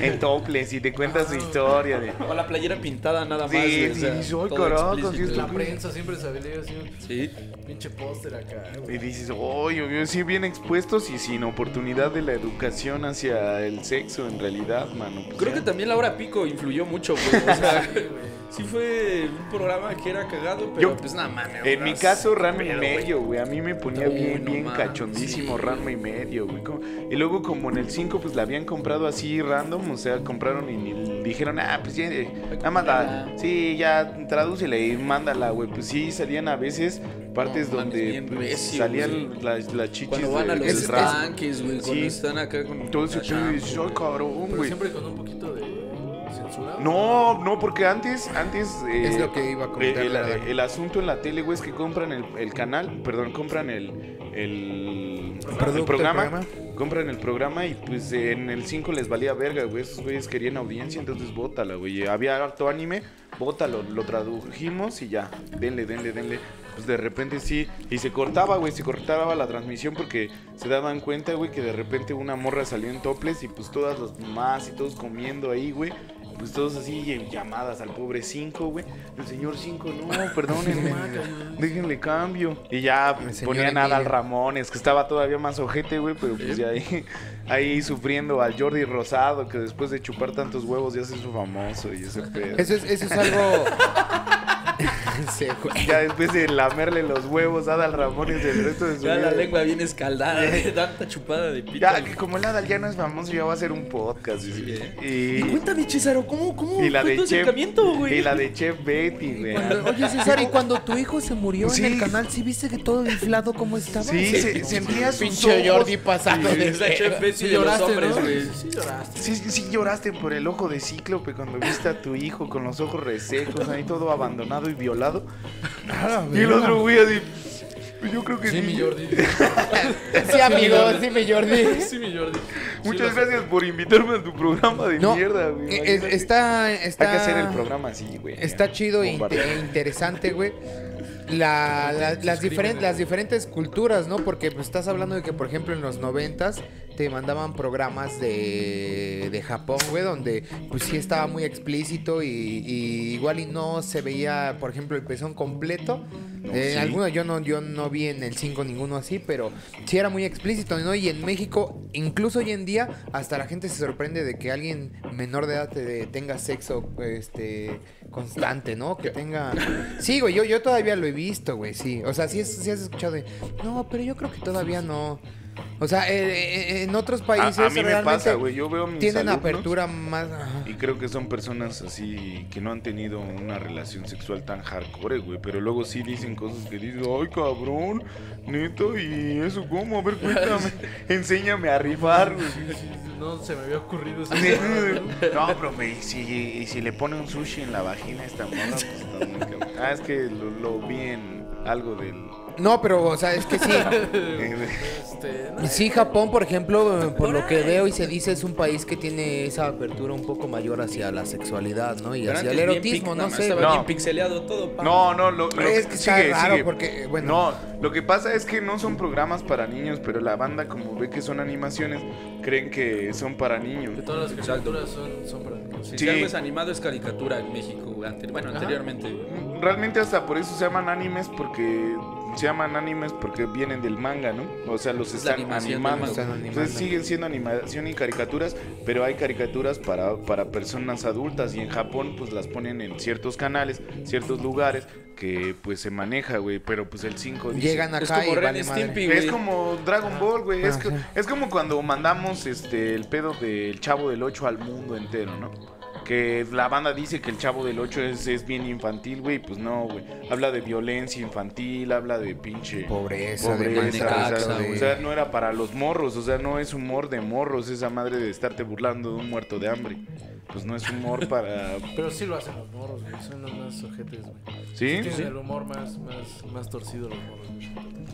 en, en toples y te cuenta su historia de... O la playera pintada nada más. Sí, o sí, sea, dices, "Ay, todo carajo, explícito. sí, esto- La prensa siempre salía así, un Sí. pinche póster acá, güey. Y dices, oye, sí, bien expuestos y sin oportunidad de la educación hacia el sexo en realidad, mano. Pues Creo ya. que también la hora pico influyó mucho, güey. O sea, Sí, fue un programa que era cagado, pero Yo- pues nada mames. En mi caso, qué Ranma y medio, güey. A mí me ponía Uy, bien, no bien cachondísimo sí. Ranma y medio, güey. Como- Y luego, como en el 5, pues la habían comprado así random, o sea, compraron y, ni- dijeron, ah, pues ya, eh, nada más la, sí, ya tradúcele y mándala, güey. Pues sí, salían a veces partes No donde pues, salían güey. las, las chichis Cuando van a de- los del es- rap. estanques, güey. Cuando Sí. están acá con. Todo y cabrón, güey. siempre con un poquito de No, no, porque antes, antes... eh, Es lo que iba a comentar. el, asunto en la tele, güey, es que compran el, el canal, perdón, compran el, el, Producto, programa, el programa. compran el programa y pues en el 5 les valía verga, güey, esos güeyes querían audiencia, entonces bótala, güey, había harto anime, bótalo, lo tradujimos y ya, denle, denle, denle. Pues de repente sí, y se cortaba, güey, se cortaba la transmisión porque se daban cuenta, güey, que de repente una morra salió en toples y pues todas las mamás y todos comiendo ahí, güey. Pues todos así llamadas al pobre 5, güey. El señor 5, no, perdónenme. déjenle cambio. Y ya El señor ponían a Adal Emilio. Ramones, que estaba todavía más ojete, güey, pero pues ya ahí, ahí sufriendo al Jordi Rosado, que después de chupar tantos huevos ya se hizo famoso y ese pedo. Eso es, eso es algo. Sí. Ya después de lamerle los huevos a Adal Ramones el resto de su Ya la vida. lengua bien escaldada, de tanta chupada de pito. Ya, que como el Adal ya no es famoso, ya va a hacer un podcast. y- Y Y, cuéntame, Chisaro, ¿cómo, cómo y la fue de tu Chef, acercamiento, güey? y la de Chef Betty, güey. Cuando- oye, César, ¿y cuando tu hijo se murió Sí. en el canal, sí viste que todo inflado como estaba? Sí, se- sentía sus Pinche ojos. Jordi pasado de la Chef Betty Sí de los lloraste, hombres, ¿no? güey. Sí lloraste. Sí, sí lloraste por el ojo de cíclope cuando viste a tu hijo con los ojos resecos, ahí todo abandonado y violado. Y el otro güey así. "Pues Yo creo que sí. Sí, mi Jordi. Sí, amigo, sí, mi Jordi. Sí, mi Jordi. Muchas Sí, gracias por invitarme a tu programa de No, mierda, güey. eh, está, está, Hay que hacer el programa así, güey. Está chido e interesante, güey. La- la- las, diferentes, las diferentes culturas, ¿no? Porque pues, estás hablando de que, por ejemplo, en los noventas te mandaban programas de, de Japón, güey, donde pues sí estaba muy explícito y, y igual y no se veía, por ejemplo, el pezón completo. No, Eh, sí. alguno yo no, yo no vi en el 5 ninguno así, pero sí era muy explícito, ¿no? Y en México, incluso hoy en día, hasta la gente se sorprende de que alguien menor de edad te- tenga sexo este constante, ¿no? Que tenga. Sí, güey, yo, yo todavía lo he visto, güey, sí. O sea, sí, sí has escuchado de. No, pero yo creo que todavía no. O sea, eh, eh, en otros países A, a mí me pasa, güey. Yo veo mis tienen alumnos apertura más. ajá. Y creo que son personas así que no han tenido una relación sexual tan hardcore, güey. Pero luego sí dicen cosas que dices, ay, cabrón, neto, ¿y eso cómo? A ver, cuéntame. Enséñame a rifar, güey. No se me había ocurrido eso. No, profe, y si, y si le pone un sushi en la vagina a esta morra, pues está muy cabrón. Ah, es que lo, lo vi en algo del No, pero, o sea, es que sí. Este, no, Sí, Japón, por ejemplo, por lo que veo y se dice, es un país que tiene esa apertura un poco mayor hacia la sexualidad, ¿no? Y hacia el erotismo, no sé. Estaba No. bien pixeleado todo. pa. No, no, lo, lo es que está sigue, raro sigue. porque, bueno. No, lo que pasa es que no son programas para niños, pero la banda como ve que son animaciones, creen que son para niños. que todas las caricaturas son, son para niños. Si Sí. algo es animado es caricatura en México, bueno, Ajá. anteriormente. Realmente hasta por eso se llaman animes porque se llaman animes porque vienen del manga, ¿no? O sea, los Es están animando. Están Entonces siguen siendo animación y caricaturas, pero hay caricaturas para, para personas adultas y en Japón pues las ponen en ciertos canales, ciertos lugares que pues se maneja, güey, pero pues el 5 dice... Llegan Es acá como y vale y madre. Stimpy, güey. Es como Dragon Ball, güey. Es, Ah, sí. es como cuando mandamos este el pedo del Chavo del 8 al mundo entero, ¿no? Que la banda dice que el Chavo del 8 es, es bien infantil, güey. Pues no, güey. Habla de violencia infantil, habla de pinche Pobreza, de pobreza. sea, o sea, no era para los morros. O sea, no es humor de morros esa madre de estarte burlando de un muerto de hambre. Pues no es humor para... Pero sí lo hacen los morros, güey. Son los más ojetes, güey. ¿Sí? Tienen el humor más, más, más torcido los morros, güey.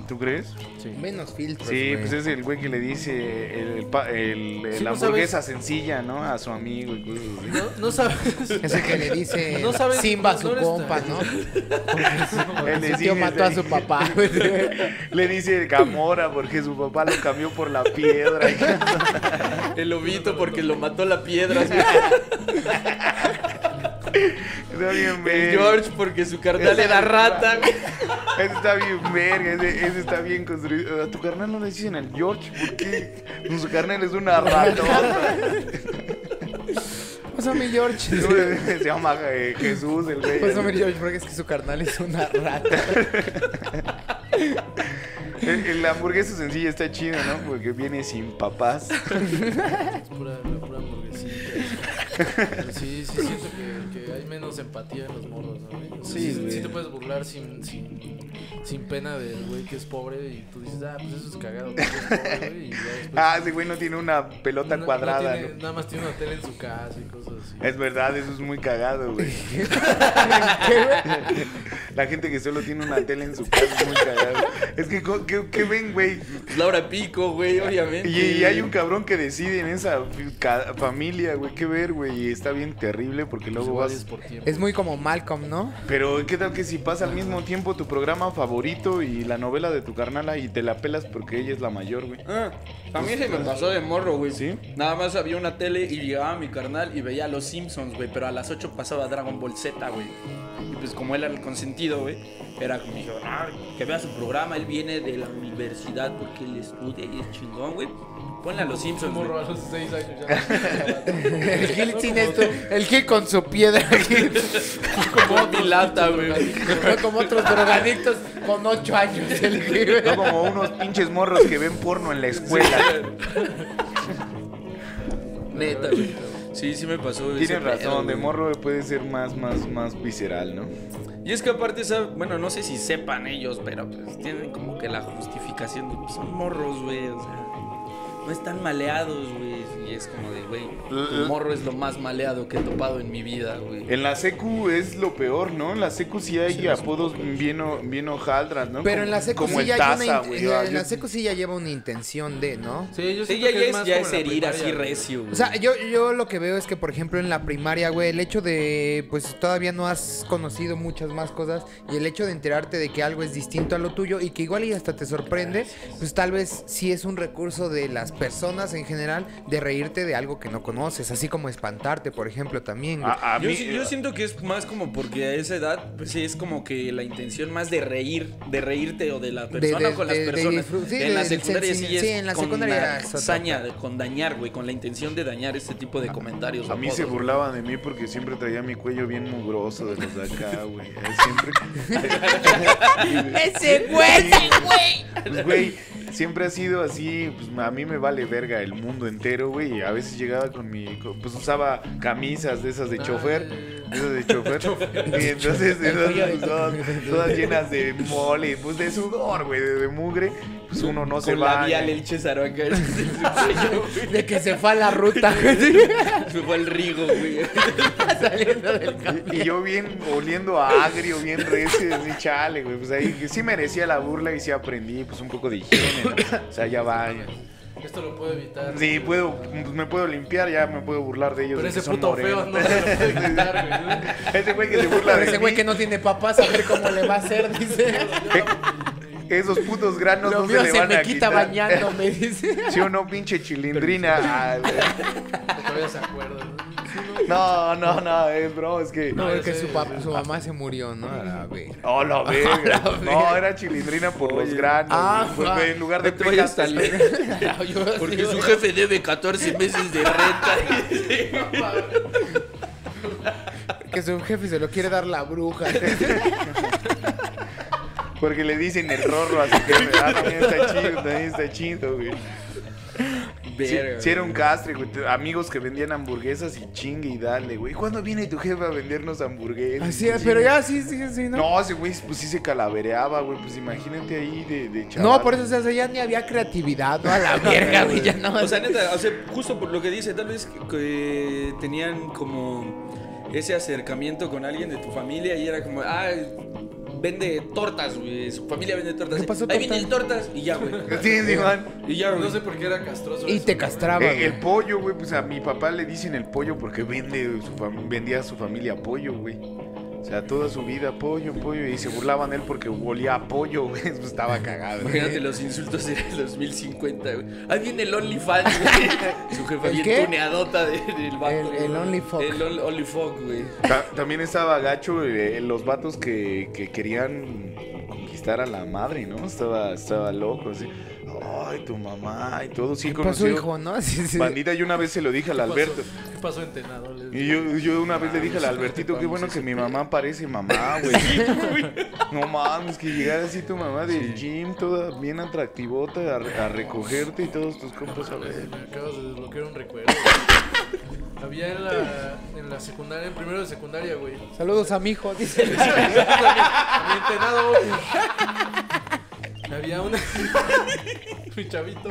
¿Tú crees? Sí. Menos filtros, Sí, güey. pues es el güey que le dice el, el pa- el- Sí, no hamburguesa sencilla, ¿no? A su amigo y cosas así. No, no sabes. Ese que le dice No sabes- Simba a su compa, ¿no? Él le Su tío mató a su papá. Le dice Gamora porque su papá lo cambió por la piedra. El lobito porque lo mató la piedra. Está bien El verga. George porque su carnal era rata. Ese está bien verga, ese, ese está bien construido. A tu carnal no le dicen al George, ¿por qué? Pues su carnal es una ratota. Pásame George. Se llama eh, Jesús, el güey. Pásame George porque es que su carnal es una rata. El, el hamburguesa sencilla está chido, ¿no? Porque viene sin papás. Es pura, pura. Pero sí, sí siento que, que hay menos empatía en los morros, ¿no? Sí, sí, sí te puedes burlar sin, sin, sin pena del güey que es pobre y tú dices, ah, pues eso es cagado, porque es pobre, güey, y ya después... Ah, ese güey no tiene una pelota no- no cuadrada, tiene- ¿no? Nada más tiene una tele en su casa y cosas así. Es verdad, eso es muy cagado, güey. La gente que solo tiene una tele en su casa es muy cagado. Es que, ¿qué, qué ven, güey? Laura Pico, güey, obviamente. Y, y hay un cabrón que decide en esa familia, güey, qué ver, güey. Y está bien terrible porque Pues luego vas... por. Es muy como Malcolm, ¿no? Pero, ¿qué tal que si pasa al mismo tiempo tu programa favorito y la novela de tu carnala y te la pelas porque ella es la mayor, güey? Ah, a mí se me pasó de morro, güey. ¿Sí? Nada más había una tele y llegaba mi carnal y veía a los Simpsons, güey. Pero a las 8 pasaba Dragon Ball Z, güey. Y pues como él era el consentido, güey, era como dijo, "Ah, que vea su programa, él viene de la universidad porque él estudia y es chingón, güey. Ponle a los Simpsons, Un morro a los 6 años ya. El Gil sin esto, el Gil con su piedra. Como mi lata, güey. No como otros drogadictos con 8 años. El Gil. No como unos pinches morros que ven porno en la escuela. Neta, güey. Sí, sí me pasó. Tienes pedo, razón, de morro puede ser más, más, más visceral, ¿no? Y es que aparte, bueno, no sé si sepan ellos, pero pues tienen como que la justificación de pues, son morros, güey, o sea, no están maleados, güey. Y es como de, güey, el morro es lo más maleado que he topado en mi vida, güey. En la secu es lo peor, ¿no? En la secu sí hay apodos bien, o- bien hojaldras, ¿no? Pero Como- en la secu como sí el ya hay una taza, in- güey. en la- en la yo- secu sí ya lleva una intención de, ¿no? Sí, yo Sí, ya, que ya es, más ya es herir así recio, güey. O sea, yo, yo lo que veo es que, por ejemplo, en la primaria, güey, el hecho de, pues todavía no has conocido muchas más cosas y el hecho de enterarte de que algo es distinto a lo tuyo y que igual y hasta te sorprende, pues tal vez sí es un recurso de las personas en general de reírte de algo que no conoces, así como espantarte, por ejemplo, también. güey. A, a yo, mí, sí- yo siento que es más como porque a esa edad, pues sí, es como que la intención más de reír, de reírte o de la persona de- con las de- personas. sí, en la secundaria sí es sí, en la con secundaria otra saña, de- con dañar, güey, con la intención de dañar este tipo de comentarios. a mí se burlaban de mí porque siempre traía mi cuello bien mugroso de los de acá, güey. Siempre. ¡Ese güey! Pues, güey, siempre ha sido así. Pues a mí me vale verga el mundo entero, güey. A veces llegaba con mi. Pues usaba camisas de esas de chofer. Eso de chofer. Y entonces esas, todas, todas llenas de mole, pues de sudor, güey, de, de mugre. Pues uno no se Con va. labial el César acá. De que se fue a la ruta, Se fue al Rigo, güey. saliendo del. Y yo bien oliendo a agrio, bien recio, así chale, güey. Pues ahí sí merecía la burla y sí aprendí, pues un poco de higiene. ¿no? O sea, ya va. Esto lo puedo evitar. Sí, puedo, pues me puedo limpiar, ya me puedo burlar de ellos. Pero ese puto feo no se lo puede quitar, güey. Ese güey que se burla de Ese güey mí, que no tiene papás, a ver cómo le va a hacer, dice. esos putos granos Lo no mío se le se van me a quita quitar. bañándome, dice. Sí o no, pinche chilindrina. Ah, güey. Todavía se acuerda. ¿No? No, no, no, es bro, es que. No, es que su, papá, su mamá se murió, ¿no? A la verga. Oh, la verga. No, era chilindrina por los Oye. granos. Ah. Pues, en lugar de No. Yo Porque su jefe debe 14 meses de renta. Que su jefe se lo quiere dar la bruja. Porque le dicen el rorro a su jefe. Ah, también está chido, también está chido, güey. Verga, sí era un castre, güey. Amigos que vendían hamburguesas y chingue y dale, güey. ¿Cuándo viene tu jefe a vendernos hamburguesas? Así es, pero ya sí, sí, sí, ¿no? No, ese güey pues sí se calavereaba, güey. Pues imagínate ahí de, de chaval. No, por eso o sea, ya ni había creatividad, ¿no? A la verga, güey, ya no. O sea, neta, o sea, justo por lo que dice, tal vez que, que tenían como ese acercamiento con alguien de tu familia y era como, ah, vende tortas, güey. Su familia vende tortas. ¿Qué pasó, Ahí viene el torta? tortas y ya, güey. Sí, sí, man. Y ya, güey. No sé por qué era castroso. Y eso, te güey. castraba, Eh, el pollo, güey, pues a mi papá le dicen el pollo porque vende su fam- vendía a su familia pollo, güey. O sea, toda su vida pollo, pollo. Y se burlaban de él porque olía a pollo, güey. Pues estaba cagado. Imagínate los insultos del 2050, güey. Ahí viene el OnlyFans, güey. Su jefa ¿El bien qué? tuneadota de- del vato. El- el. OnlyFuck. El on- OnlyFuck, güey. Ta- También estaba gacho eh, los vatos que, que querían conquistar a la madre, ¿no? Estaba, estaba loco, así. Ay, tu mamá y todo. Sí, ¿Qué pasó, hijo, no? Sí, sí. Bandita, yo una vez se lo dije al. Alberto. ¿Qué pasó en Tenado? Les Y yo, yo una vez le dije al Ah, Albertito, qué bueno que mi mamá parece mamá, güey. No mames, que llegara así tu mamá del gym, toda bien atractivota, a, a recogerte y todos tus compas a ver. Me acabas de desbloquear un recuerdo. güey. Había en la, en la secundaria, en primero de secundaria, güey. Saludos a mi hijo, dice. Había entrenado, güey. Había una. Mi chavito.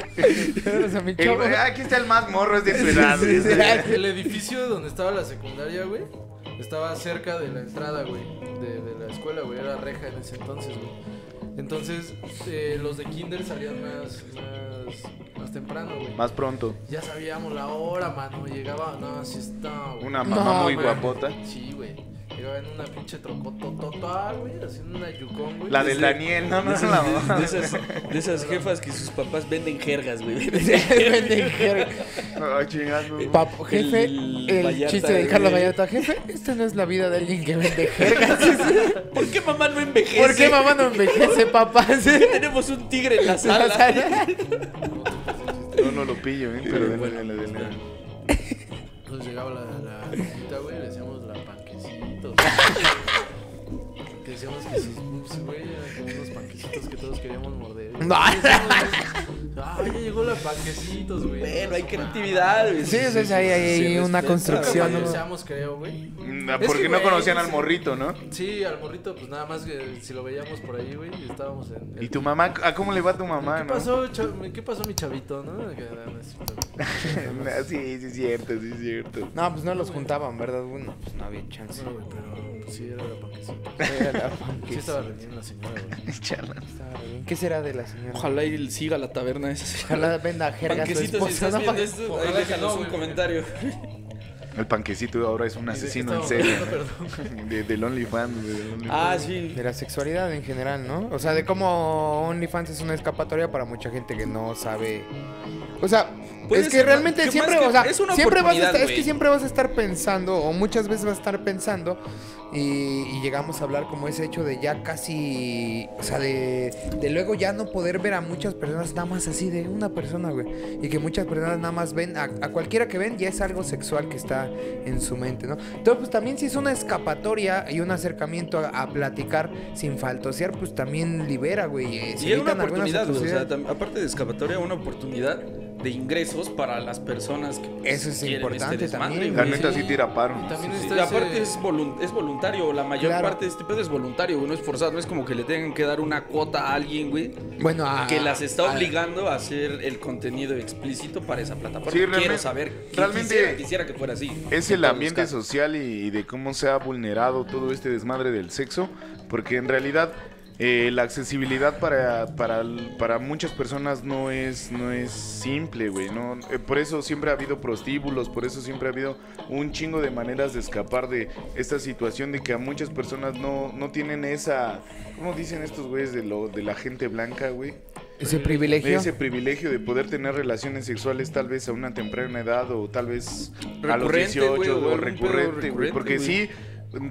Mi El- chavo. aquí está el más morro, es de su edad. güey. El edificio donde estaba la secundaria, güey, estaba cerca de la entrada, güey, de, de la escuela, güey. Era reja en ese entonces, güey. Entonces, eh, los de kinder salían más, más, más temprano, güey. Más pronto. Ya sabíamos la hora, mano. Llegaba, no, así está, güey. Una mamá No, muy guapota. Sí, güey. Llegaba en una pinche trocototota, güey, haciendo una yukon, güey. La del Daniel, no, no, de, no, mamá. de, esas, de esas jefas que sus papás venden jergas, güey. Venden jerga. Ay, chingando. Pap- jefe, El el, Vallarta, chiste de Carlos. Vallarta. Jefe, esta no es la vida de alguien que vende jergas. ¿Por qué mamá no envejece? ¿Por qué mamá no envejece, papá? Tenemos un tigre en la sala. No, no lo pillo, ¿eh? Pero denle, denle, denle. Entonces llegaba la, la güey, le decíamos. Que decíamos que sus boobs, güey, eran como unos panquecitos que todos queríamos morder. No. Ah, ya llegó la panquecitos, güey. Bueno, hay creatividad, güey. Sí, sea, sí, hay, hay Sí, una construcción. Nunca ¿no? falleseamos, creo, güey. Mm, Es Porque que, no güey, conocían al sí. morrito, ¿no? Sí, al morrito, pues nada más que si lo veíamos por ahí, güey, estábamos en. ¿Y tu mamá? ¿A cómo le va a tu mamá, ¿Qué no? pasó, ¿Qué pasó, mi chavito, no? Que, es cierto. sí, sí es cierto, sí es cierto. No, pues no los juntaban, ¿verdad? Bueno, pues no había chance. No, güey, pero pues, sí era la panquecita. Era la Sí estaba bien la señora, güey. Charla. Estaba bien. ¿Qué será de la señora? Ojalá y siga la taberna esa. Ojalá venda jerga a su Panquecito, si esposa. estás ¿no? viendo esto, ahí Ojalá que déjanos no, un güey. comentario. El panquecito ahora es un ¿Y de qué asesino en estábamos serie. ¿no? De, del OnlyFans, güey, del OnlyFans. Ah, sí. De la sexualidad en general, ¿no? O sea, de cómo OnlyFans es una escapatoria para mucha gente que no sabe. O sea, Puede es que ser, realmente que siempre, que- o sea, es una siempre vas a oportunidad, estar, es que güey. siempre vas a estar pensando, o muchas veces vas a estar pensando, y, y llegamos a hablar como ese hecho de ya casi, o sea, de, de luego ya no poder ver a muchas personas nada más así de una persona, güey. Y que muchas personas nada más ven, a, a cualquiera que ven, ya es algo sexual que está en su mente, ¿no? Entonces, pues también si es una escapatoria y un acercamiento a, a platicar sin faltosear, pues también libera, güey. eh, Y era una oportunidad, güey, o sea, aparte de escapatoria, una oportunidad de ingresos para las personas que pues, Eso es quieren importante desmadre, también, La neta sí tira paro. Y también Sí, aparte es, es voluntario, la mayor Claro. parte de este pedo es voluntario, güey, no es forzado, no es como que le tengan que dar una cuota a alguien, güey, Bueno, a- que las está a- obligando a hacer el contenido explícito para esa plataforma. Sí, Quiero saber, realmente quisiera, quisiera que fuera así. Es el ambiente casos. social y, y de cómo se ha vulnerado todo este desmadre del sexo, porque en realidad eh, la accesibilidad para, para, para muchas personas no es, no es simple, güey. No, Eh, por eso siempre ha habido prostíbulos, por eso siempre ha habido un chingo de maneras de escapar de esta situación de que a muchas personas no, no tienen esa... ¿Cómo dicen estos güeyes de, lo, de la gente blanca, güey? ese privilegio. ese privilegio de poder tener relaciones sexuales tal vez a una temprana edad o tal vez a los Recurrente, 18 güey, o recurrente, güey, recurrente, porque sí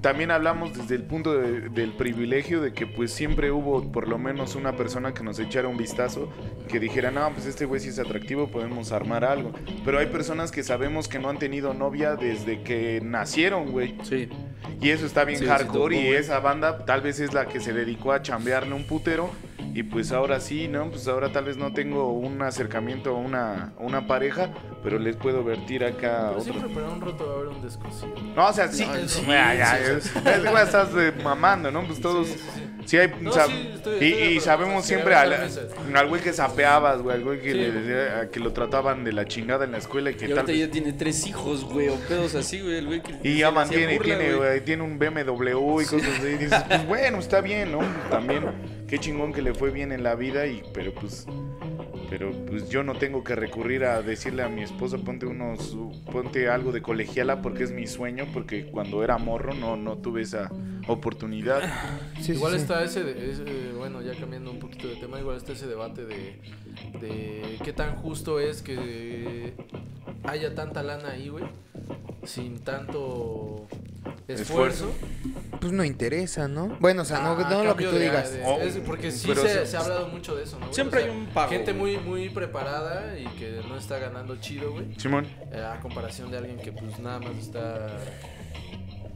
también hablamos desde el punto de- del privilegio de que pues siempre hubo por lo menos una persona que nos echara un vistazo que dijera, no, pues este güey sí es atractivo, podemos armar algo. Pero hay personas que sabemos que no han tenido novia desde que nacieron, güey. Sí. Y eso está bien Sí, sí hardcore tocó, y esa banda tal vez es la que se dedicó a chambearle un putero y pues ahora sí, ¿no? Pues ahora tal vez no tengo un acercamiento a una, una pareja, pero les puedo vertir acá a Pero otro. siempre para un roto va a haber un descosido. No, o sea, sí, No, sí, ya, ya, sí, es- es igual estás eh, mamando, ¿no? Pues todos... Sí, sí, sí. Sí, hay, No, sab- sí, estoy- y, estoy y sabemos Sí, siempre al, al güey que sapeabas, güey, al güey que, Sí, le a que lo trataban de la chingada en la escuela y que Y tal ahorita ya tiene tres hijos, güey, o pedos así, güey, el güey que Y ya le mantiene, burla, tiene, güey, tiene un BMW y cosas así. Y dices, pues bueno, está bien, ¿no? También, qué chingón que le fue bien en la vida, y pero pues. Pero pues yo no tengo que recurrir a decirle a mi esposa, ponte unos, ponte algo de colegiala porque es mi sueño, porque cuando era morro no, no tuve esa oportunidad. Sí, igual sí. está ese, ese- bueno, ya cambiando un poquito de tema, igual está ese debate de, de qué tan justo es que haya tanta lana ahí, güey, sin tanto esfuerzo. Pues no interesa, ¿no? Bueno, o sea, no, a no lo que tú de- digas. de- Oh, es- porque sí se, se- se ha hablado mucho de eso, ¿no? güey? Siempre hay un pago, Gente muy, muy preparada y que no está ganando chido, güey. Simón. eh, a comparación de alguien que pues nada más está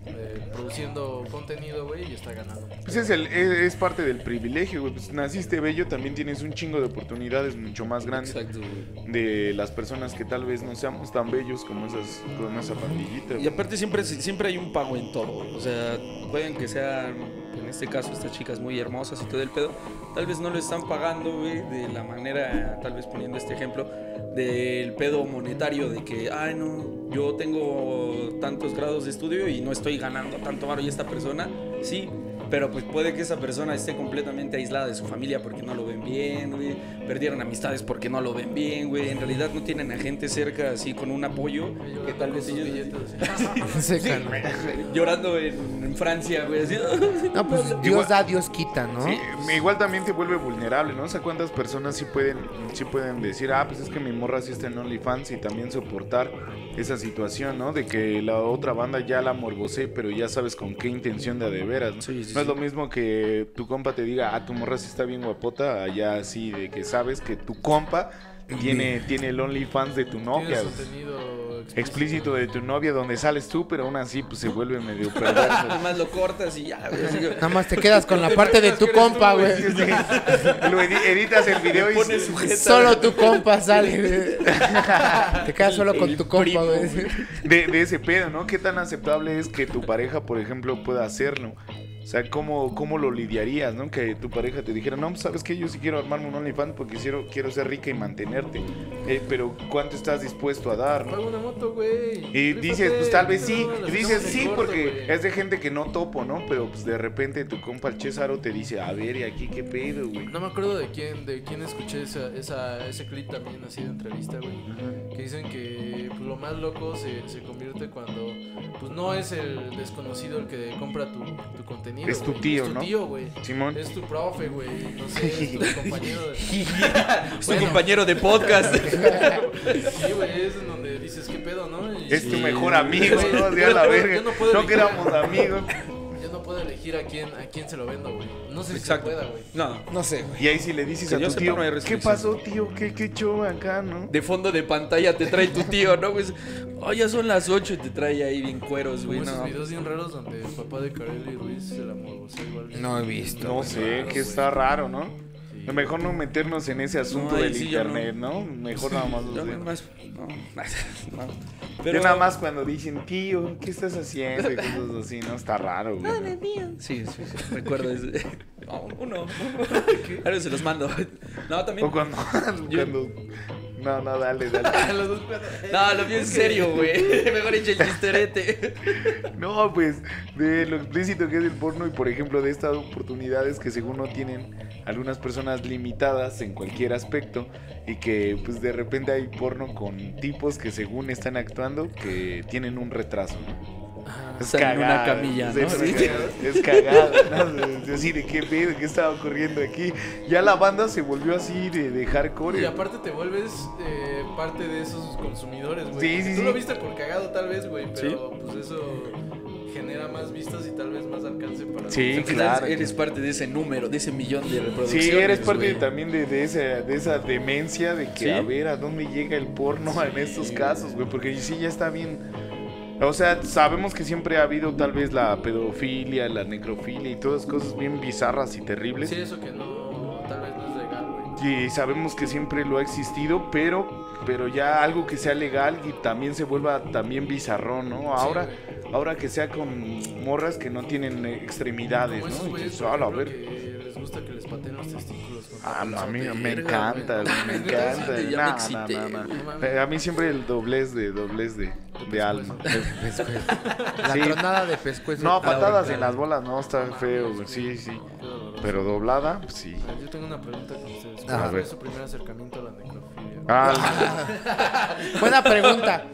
eh, produciendo contenido, güey, y está ganando. Pues es, el, es, es parte del privilegio, güey. Pues naciste bello, también tienes un chingo de oportunidades mucho más grandes. Exacto, güey. De las personas que tal vez no seamos tan bellos como esas, como esa pandillita. Y aparte siempre, siempre hay un pago en todo, güey. O sea, pueden que sean, en este caso, estas chicas muy hermosas y todo el pedo. Tal vez no lo están pagando, de la manera, tal vez poniendo este ejemplo, del pedo monetario, de que, ay, no, yo tengo tantos grados de estudio y no estoy ganando tanto varo y esta persona, sí. Pero pues puede que esa persona esté completamente aislada de su familia porque no lo ven bien, güey. Perdieron amistades porque no lo ven bien, güey. En realidad no tienen a gente cerca así con un apoyo que tal vez ellos billetes. Se calma. llorando en, en Francia, güey. así. No, pues Dios Igual- da, Dios quita, ¿no? Sí, igual también te vuelve vulnerable, ¿no? O sea, cuántas personas sí pueden, sí pueden decir, ah, pues es que mi morra sí está en OnlyFans y también soportar esa situación, ¿no? De que la otra banda ya la morbosé, pero ya sabes con qué intención de a de veras, ¿no? Sí, sí, no es lo mismo que tu compa te diga, ah, tu morra sí está bien guapota, allá así de que sabes que tu compa tiene, tiene el OnlyFans de tu novia, güey. contenido explícito de tu novia donde sales tú, pero aún así pues se vuelve medio perverso. Nada más lo cortas y ya, güey. Nada más te quedas con la parte de tu compa, güey. Lo edi- editas el video y Pones sujeta. Solo tu compa sale. Te quedas solo con El tu compa, primo, güey. güey. de, de ese pedo, ¿no? ¿Qué tan aceptable es que tu pareja, por ejemplo, pueda hacerlo? O sea, ¿cómo, cómo lo lidiarías, no? Que tu pareja te dijera, no, pues, sabes que yo sí quiero armarme un OnlyFans porque quiero, quiero ser rica y mantenerte. Eh, pero ¿cuánto estás dispuesto a dar, no? Paga una moto, güey. Y Rífate, dices, pues tal vez sí. Y dices, sí, corto, porque es de gente que no topo, ¿no? Pero pues de repente tu compa el Césaro te dice, a ver, ¿y aquí qué pedo, güey? No me acuerdo de quién, de quién escuché esa, esa, ese clip también así de entrevista, güey. Que dicen que pues, lo más loco se, se convierte cuando pues no es el desconocido el que compra tu, tu contenido. Es tu güey. tío, es tu ¿no? tío, güey. Simón. Es tu profe, güey. No sé, es tu compañero de... Es tu compañero de podcast. Sí, güey, es en donde dices, ¿qué pedo, no? Y- Es tu mejor amigo, güey, ¿no? Yo a la verga. yo no No que éramos amigos. Puedo elegir a quién, a quién se lo vendo, güey. No sé Exacto. si se pueda, güey. No. No sé, güey. Y ahí sí le dices Que a tu tío, no hay ¿qué restricción". pasó, tío? ¿Qué, qué show acá, no? De fondo de pantalla te trae tu tío, ¿no? Pues, oh, ya son las 8 y te trae ahí bien cueros, güey. esos No. videos bien raros donde el papá de Kareli Ruiz se la morbosea igual. No he visto. No sé, raro, que está raro, ¿no? Sí, Mejor no meternos en ese asunto No, del sí internet, ¿no? Mejor nada más. Yo sea, más- no, no. Yo Pero nada más cuando dicen, tío, ¿qué estás haciendo? Y cosas así, ¿no? Está raro, güey. Sí, sí, sí. Recuerdo ese. No, uno. Ahora se los mando. No, también. O cuando, cuando... No, no, dale, dale. Los dos No, lo vi en serio, güey. Mejor echa el chisterete. No, pues, de lo explícito que es el porno y, por ejemplo, de estas oportunidades que según no tienen algunas personas limitadas en cualquier aspecto y que, pues, de repente hay porno con tipos que según están actuando que tienen un retraso, ¿no? Están en una camilla, es ¿no? Es, Sí. es cagado, ¿no? Es Así de qué pedo, qué estaba ocurriendo aquí. Ya la banda se volvió así de, de hardcore. Y aparte te vuelves eh, parte de esos consumidores, güey. Sí, sí, Tú sí. lo viste por cagado tal vez, güey, pero pues eso genera más vistas y tal vez más alcance para... Sí, claro. Eres parte de ese número, de ese millón de reproducciones. Sí, eres parte también de, de esa, de esa demencia de que ¿Sí? a ver a dónde llega el porno en estos casos, güey, porque sí ya está bien. O sea, sabemos que siempre ha habido tal vez la pedofilia, la necrofilia y todas cosas bien bizarras y terribles. Sí, eso que no, tal vez no es legal, güey. Y sabemos que siempre lo ha existido, pero pero ya algo que sea legal y también se vuelva también bizarrón, ¿no? Ahora ahora que sea con morras que no tienen extremidades, ¿no? Y güeyes, dices, por "Ala, a ver". que gusta que les pateen los testículos. con Ah, no, a mí me encanta, me No, encanta. ya me No, no, excité, no, no. no. Eh, A mí siempre el doblez de doblez de, de alma. La tronada de pescuezo. No, patadas en las bolas, no, está No feo. Sí, sí. Pero doblada, pues sí. Yo tengo una pregunta con ustedes. ¿Cuál fue su primer acercamiento a la necrofilia? Ah, Buena pregunta.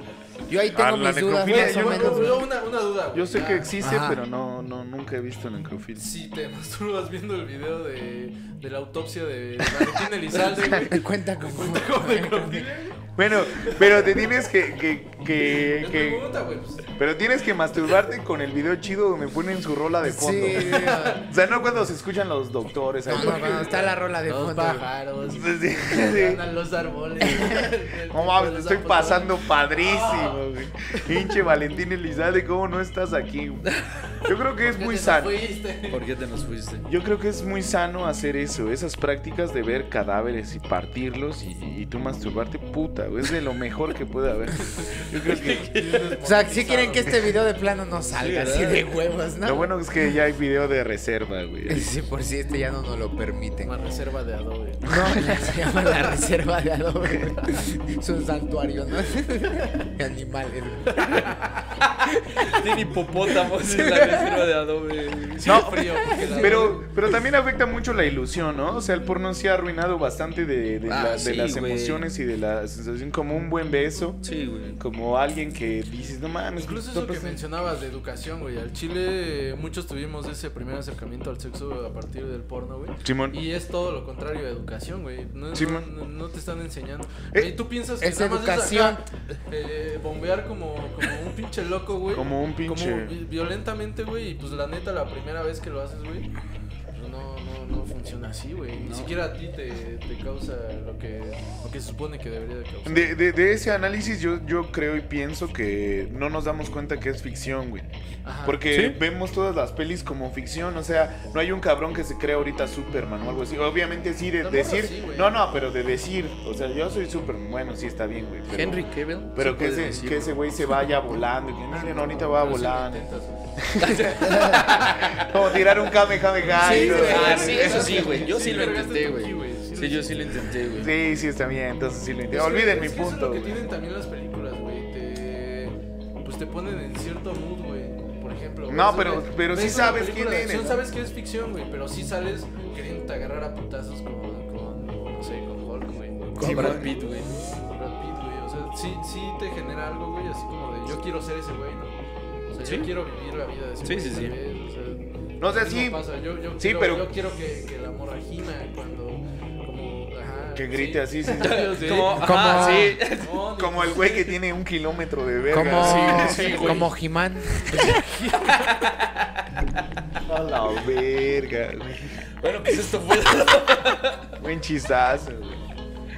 Yo ahí tengo Ah, la mis dudas, necrofilia, más o yo- menos. Yo, una, una duda, güey. yo sé que existe, Ajá. pero no, no, nunca he visto necrofilia. Si te masturbas viendo el video de, de la autopsia de Valentín Elizalde, güey. Cuenta como. ¿Cómo necrofilia? Bueno, pero te tienes que, que, que, que- pregunta, güey. Pues, pero tienes que masturbarte con el video chido donde ponen su rola de fondo. Sí. O sea, no cuando se escuchan los doctores. ahí, No, no, está la rola de los fondo. pájaros. Sí, sí. Los árboles. No mames, estoy pasando padrísimo, güey. Pinche Valentín Elizalde, ¿cómo no estás aquí? güey? Yo creo que es ¿Por qué muy sano. fuiste? ¿Por qué te nos fuiste? Yo creo que es muy sano hacer eso, esas prácticas de ver cadáveres y partirlos y, y tú masturbarte, puta, güey, es de lo mejor que puede haber. Yo creo que O sea, si quieren que este video de plano no salga Sí, así de huevos, ¿no? lo bueno es que ya hay video de reserva, güey. Sí, por si este ya no nos lo permiten. Una reserva de Adobe. No, se llama la reserva de Adobe. Es un santuario, ¿no? Animales. Tiene hipopótamos en la reserva de Adobe. No, frío, Pero, pero también afecta mucho la ilusión, ¿no? O sea, el porno sí ha arruinado bastante de, de Ah, la- de sí, las emociones y de la sensación como un buen beso, Sí, güey. como alguien que dices, no mames, Incluso eso que mencionabas de educación, güey. Al Chile muchos tuvimos ese primer acercamiento al sexo a partir del porno, güey. Simón. Y es todo lo contrario a educación, güey. No, no- te están enseñando. Eh, Güey, tú piensas que es nada más educación. acá, eh, bombear como, como un pinche loco, güey. Como un pinche- Como vi- violentamente, güey. Y pues la neta, la primera vez que lo haces, güey. pues, no funciona así, güey. Ni No. siquiera a ti te, te causa lo que, lo que se supone que debería de causar. De, de- de ese análisis yo, yo creo y pienso que no nos damos cuenta que es ficción, güey. Porque ¿Sí? vemos todas las pelis como ficción, o sea, no hay un cabrón que se crea ahorita Superman o algo así. Obviamente sí, de decir... sí, no, no, pero de decir, o sea, yo soy Superman, bueno, sí está bien, güey. Henry Cavill. Pero sí que, ese, decir, que ese güey se vaya volando, y que miren, ahorita va volando. intentas. Como tirar un Kamehameha. Sí. Ah, sí, eso sí, güey. Yo Sí, sí lo intenté, güey. Sí Sí, yo sí lo intenté, güey. Sí, sí, está bien, entonces sí lo que- Olviden es mi que eso punto, Es lo que tienen también las películas, güey. Te, pues te ponen en cierto mood, güey. Por ejemplo. No, ves- pero- pero sí sabes quién eres, ¿no? Sabes que es ficción, güey. Pero sí sales queriendo agarrar a putazos con, con, no sé, con Hulk, güey. Con Brad Pitt, güey. Con Brad Pitt, güey. O sea, sí, sí te genera algo, güey. Así como de yo quiero ser ese güey, sea, Sí. yo quiero vivir la vida de ese Sí, güey. sí, sí. vez, o sea, No, o sea, sí. pasa. Yo, yo Sí, quiero, pero- Yo quiero que, que la morra gima cuando. Como. Ajá, Que grite así, sí. Sí. Como, Como- ajá, sí. No, ni- Como el güey que tiene un kilómetro de verga. Como, Sí, como Jimán. A la verga, güey. Bueno, pues esto fue. Buen chistazo, güey.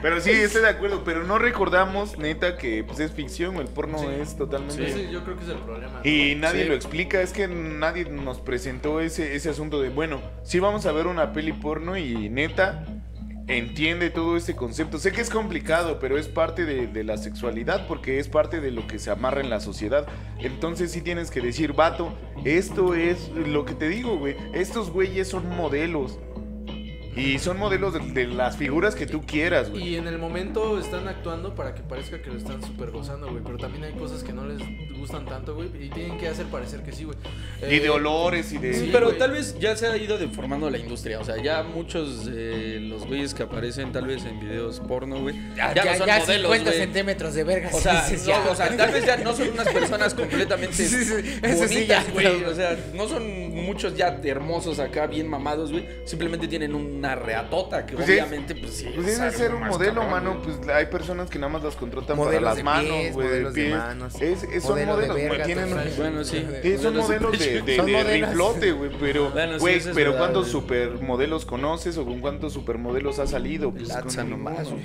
Pero sí, estoy de acuerdo, pero no recordamos, neta, que pues, es ficción, el porno Sí. es totalmente... Ese yo creo que es el problema. ¿no? Y nadie Sí. lo explica, es que nadie nos presentó ese, ese asunto de, bueno, sí vamos a ver una peli porno y neta, entiende todo este concepto. Sé que es complicado, pero es parte de, de la sexualidad porque es parte de lo que se amarra en la sociedad. Entonces sí tienes que decir, vato, esto es lo que te digo, güey. Estos güeyes son modelos. Y son modelos de, de las figuras que tú quieras, güey. Y en el momento están actuando para que parezca que lo están súper gozando, güey. Pero también hay cosas que no les gustan tanto, güey. Y tienen que hacer parecer que sí, güey. Y de Eh, olores y de... Sí, pero güey. tal vez ya se ha ido deformando la industria. O sea, ya muchos de los güeyes que aparecen tal vez en videos porno, güey. Ya, Ya, ya, no son ya modelos, 50 güey. centímetros de verga. O sea, sí, no, ya. o sea, tal vez ya no son unas personas completamente Sí, sí, sí. Eso sí, bonitas, ya, güey. O sea, no son muchos ya hermosos acá, bien mamados, güey. Simplemente tienen una reatota que Pues es- obviamente, pues sí. Pues es ser un más modelo, cabrón, mano. güey. Pues hay personas que nada más las contratan Modelos para las de manos, pies, güey. modelos de pies. manos, Es, es- son modelo de modelos, güey, verga, tienen. Bueno, sí. Son Modelos de de, de, Son de riflote, güey, pero, Bueno, güey, es pero verdad, ¿cuántos güey. supermodelos conoces o con cuántos supermodelos has salido? Pues El nomás, güey.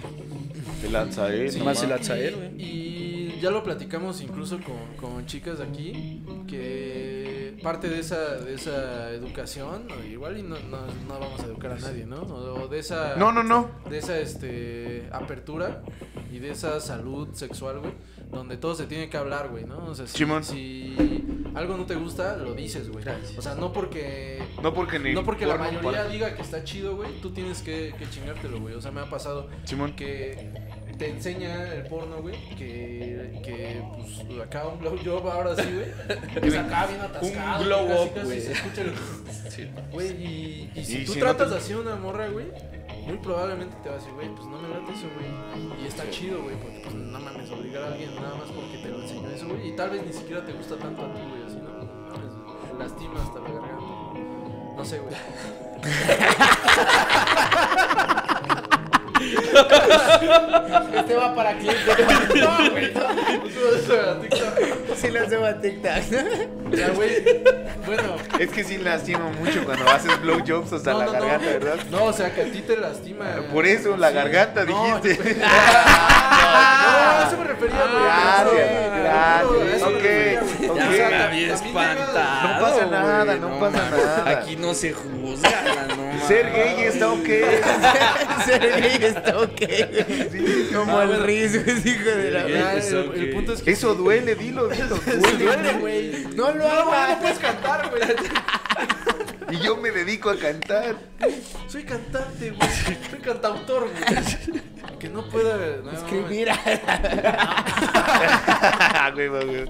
El Atzael, Sí, Nomás nomás. el Atzael, y- güey. Y ya lo platicamos incluso con, con chicas de aquí, que parte de esa, de esa educación, o igual y no, no, no vamos a educar a nadie, ¿no? O, de esa... No, no, no. De esa este, apertura y de esa salud sexual, güey, donde todo se tiene que hablar, güey, ¿no? O sea, si, Simón. si algo no te gusta, lo dices, güey. O sea, no porque No porque ni no porque la mayoría diga que está chido, güey, tú tienes que, que chingártelo, güey. O sea, me ha pasado Simón. que te enseña el porno, güey, que, que pues acá un blowjob ahora sí, güey. Es acá bien atascado. Un glow casi, up, casi güey. se escucha el... Güey, y, y si Y tú si no tratas te- así a una morra, güey, muy probablemente te va a decir, güey, pues no me late eso, güey. Y está chido, güey, porque pues no mames, obligar a alguien nada más porque te lo enseñó eso, güey. Y tal vez ni siquiera te gusta tanto a ti, güey, así, no, no mames, lastima hasta la garganta. No sé, güey. Este va para clip de No, güey. Sí lo hacemos a TikTok. Ya, güey. Bueno. Es que sí lastima mucho cuando haces blowjobs hasta No, la no, no. garganta, ¿verdad? No, o sea, que a ti te lastima. Por eso, la Sí. garganta, No, dijiste. No, a eso me refería, güey. Gracias, No, gracias. me Ok, refería, ok. Ya me había espantado. No pasa nada, no pasa nada. Aquí no se juzga, no Ser gay está ok. Ser gay está ok. Como el Riz, güey, hijo de la Sí. Es el, ok. el punto es que Eso duele, dilo, dilo. duele, Duele. güey. No lo No, güey, no puedes cantar, güey. Y yo me dedico a cantar. Soy cantante, güey. Soy cantautor, güey. Que no pueda no, Escribir. Güey, güey, güey.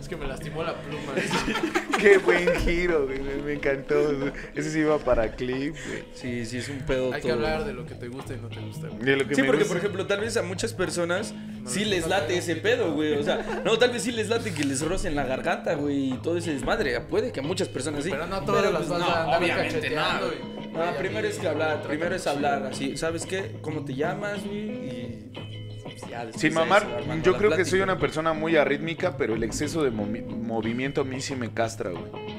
Es que me lastimó la pluma. Qué buen giro, güey. Me, encantó. Ese sí iba para clip, güey. Sí, sí, es un pedo Hay que hablar de lo que te gusta y no te gusta, güey. De lo que Sí, me porque gusta. por ejemplo, tal vez a muchas personas sí les late ese pedo, güey. O sea, no, tal vez sí les late que les rocen la garganta, güey, y todo ese desmadre. Puede que a muchas personas sí. Pero no todas las vas a andar cacheteando, güey. güey. No, Güey, primero es que hablar, me primero tratan hablar así. ¿Sabes qué? ¿Cómo te llamas, güey? Y pues, ya Sin mamar, yo creo que soy una persona muy arrítmica, pero el exceso de movi- movimiento a mí sí me castra, güey.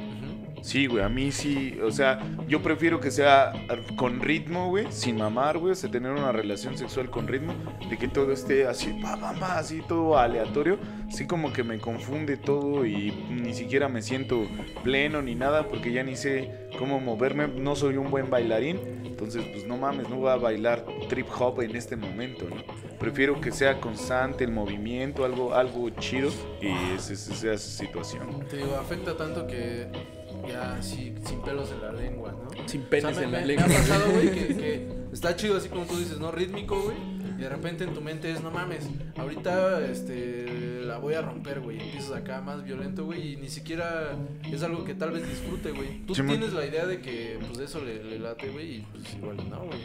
Sí, güey, a mí sí, o sea, yo prefiero que sea con ritmo, güey, sin mamar, güey, o sea, tener una relación sexual con ritmo, de que todo esté así, pa, pa, pa, así todo aleatorio, sí como que me confunde todo y ni siquiera me siento pleno ni nada, porque ya ni sé cómo moverme, no soy un buen bailarín, entonces pues no mames, no voy a bailar trip hop en este momento, ¿no? Prefiero que sea constante el movimiento, algo, algo chido, y esa es esa situación. Te digo, afecta tanto que ya así, sin pelos en la lengua, ¿no? Sin me, en la me- lengua. Me ha pasado, güey, que, que está chido así como tú dices, ¿no? Rítmico, güey. Y de repente en tu mente es, no mames, ahorita este, la voy a romper, güey. Empiezas acá más violento, güey. Y ni siquiera es algo que tal vez disfrute, güey. Tú tienes la idea de que, pues, eso le, le late, güey. Y pues igual no, güey.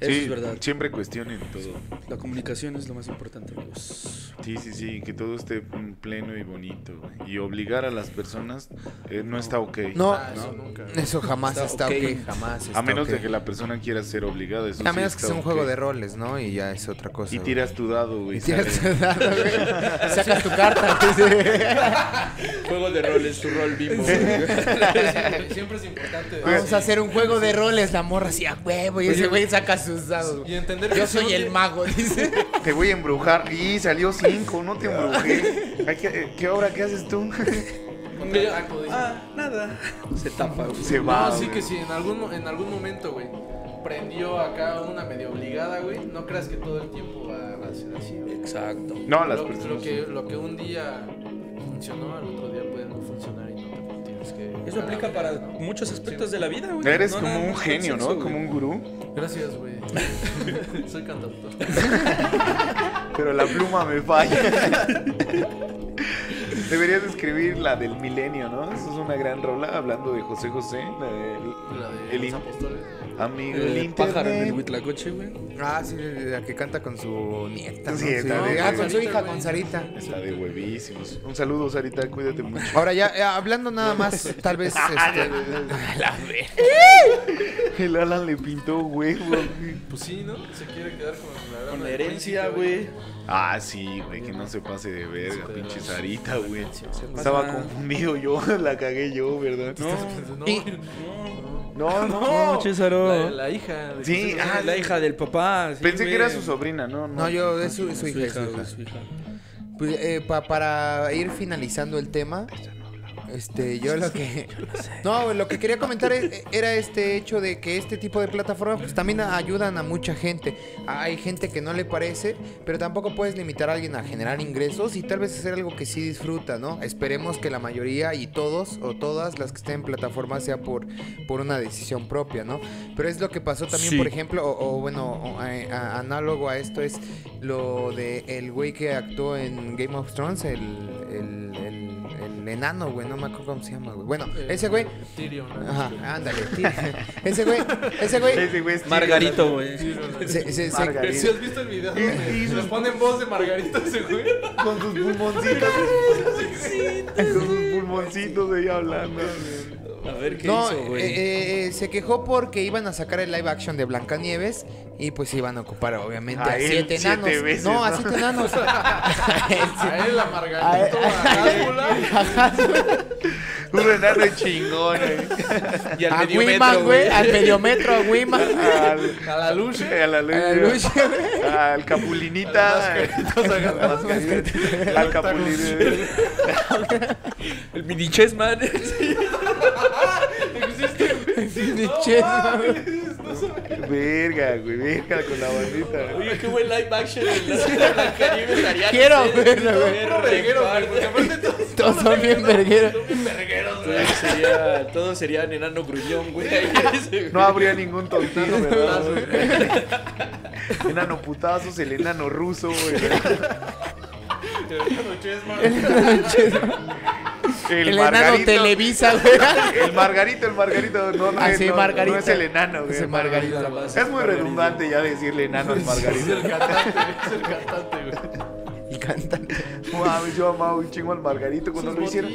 Eso Sí, es verdad. Siempre cuestionen todo. La comunicación es lo más importante, amigos. Sí, sí, sí, que todo esté pleno y bonito. Y obligar a las personas eh, no está ok. No, Ah, eso no. nunca. eso jamás Está está, ok. ok, jamás está A menos ok. de que la persona quiera ser obligada. Eso A sí menos que está sea un ok. juego de roles, ¿no? Y ya es otra cosa. Y tiras tu dado, güey. Y tiras tu dado, güey. Sacas tu carta. Juego de roles, tu rol bimbo. Siempre, siempre es importante. Vamos a hacer un juego de roles, la morra así a huevo. Y ese güey saca sus dados. güey. Y entender que Yo soy el mago, dice. Te voy a embrujar. Y salió cinco, no te embrujé. Ay, ¿qué, ¿Qué hora qué haces tú? Ah, nada. Se tapa, güey. Se va. No, sí güey. que sí, en algún, en algún momento, güey, prendió acá una medio obligada, güey. No creas que todo el tiempo va a ser así, güey. Exacto. No, las Lo, personas. lo que, lo que un día funcionó, al otro día Eso aplica para muchos aspectos de la vida, güey. Eres No como nada un genio, ¿no? Como un gurú. Gracias, güey. Soy cantautor. Pero la pluma me falla. Deberías escribir la del milenio, ¿no? Eso es una gran rola hablando de José José. La del La de el los apóstoles. Amigo del El pájaro en el internet. Huitlacoche, güey. Ah, sí, la que canta con su nieta. ¿no? Sí, está Sí, de- ah, con su hija, con Sarita. Está de huevísimos. Un saludo, Sarita, cuídate mucho. Ahora ya, eh, hablando nada más, tal vez... Este, El Alan le pintó huevo. güey. Pues sí, ¿no? Se quiere quedar con la, Con la herencia, güey. Ah, sí, güey, que no se pase de verga, pinche Sarita, güey. Estaba confundido yo, la cagué yo, ¿verdad? No, No, no, no. no, la, Césaro. la hija. de Sí, ah. La hija del papá. sí, Pensé que era su sobrina, no, no. No, yo, es su, es su hija, es su hija. güey, su hija. Pues, eh, pa- para ir finalizando el tema, este, yo lo que... No, lo que quería comentar es- era este hecho de que este tipo de plataformas pues, también ayudan a mucha gente. Hay gente que no le parece, pero tampoco puedes limitar a alguien a generar ingresos y tal vez hacer algo que sí disfruta, ¿no? Esperemos que la mayoría y todos o todas las que estén en plataformas sea por, por una decisión propia, ¿no? Pero es lo que pasó también, Sí. por ejemplo, o, o bueno, o, a- análogo a esto es lo de el güey que actuó en Game of Thrones, el, el, el, el enano, güey, no me acuerdo cómo se llama, güey. Bueno, Eh, ese güey, Tyrion. ¿no? ajá, ándale, tío. ese güey, ese güey, Ese güey es Margarito, güey. Tyrion. se, se- se- Margarito. ¿Sí has visto el video? Y- Le ponen voz de Margarito ese güey. Con sus pulmoncitos. De ella hablando. A ver qué no, hizo, güey. eh, eh, se quejó porque iban a sacar el live action de Blancanieves y pues iban a ocupar obviamente A a, él siete siete enanos. veces, no, a ¿no? siete enanos. A él, a Margarito, a Cálcula. Un enano chingón, eh. y al a mediometro, Wiman, güey, al mediometro, a Wiman. Al, A la luz. a la luz. A. Al Capulinita. Al Capulinita. El mini chessman. Ni chesma, güey. Verga, güey, verga con la bandita. Oye, qué buen live action Blancanieves Quiero no verlo, güey. verguero, güey, porque aparte todos Todos son bien vergueros. Todos sería, todos serían enano gruñón, güey. No habría ningún tontito, ¿verdad? enano putazos, el enano ruso, güey. El, El enano Margarito. Televisa, güey. El Margarito, el Margarito. No, no, Ah, es, sí, no, Margarito. no es el enano, güey. Nada más. Es muy redundante ya decirle enano al Es Margarito. el cantante, es el cantante, güey. Y cantan. Mames, yo amaba un chingo al Margarito cuando Sus lo hicieron.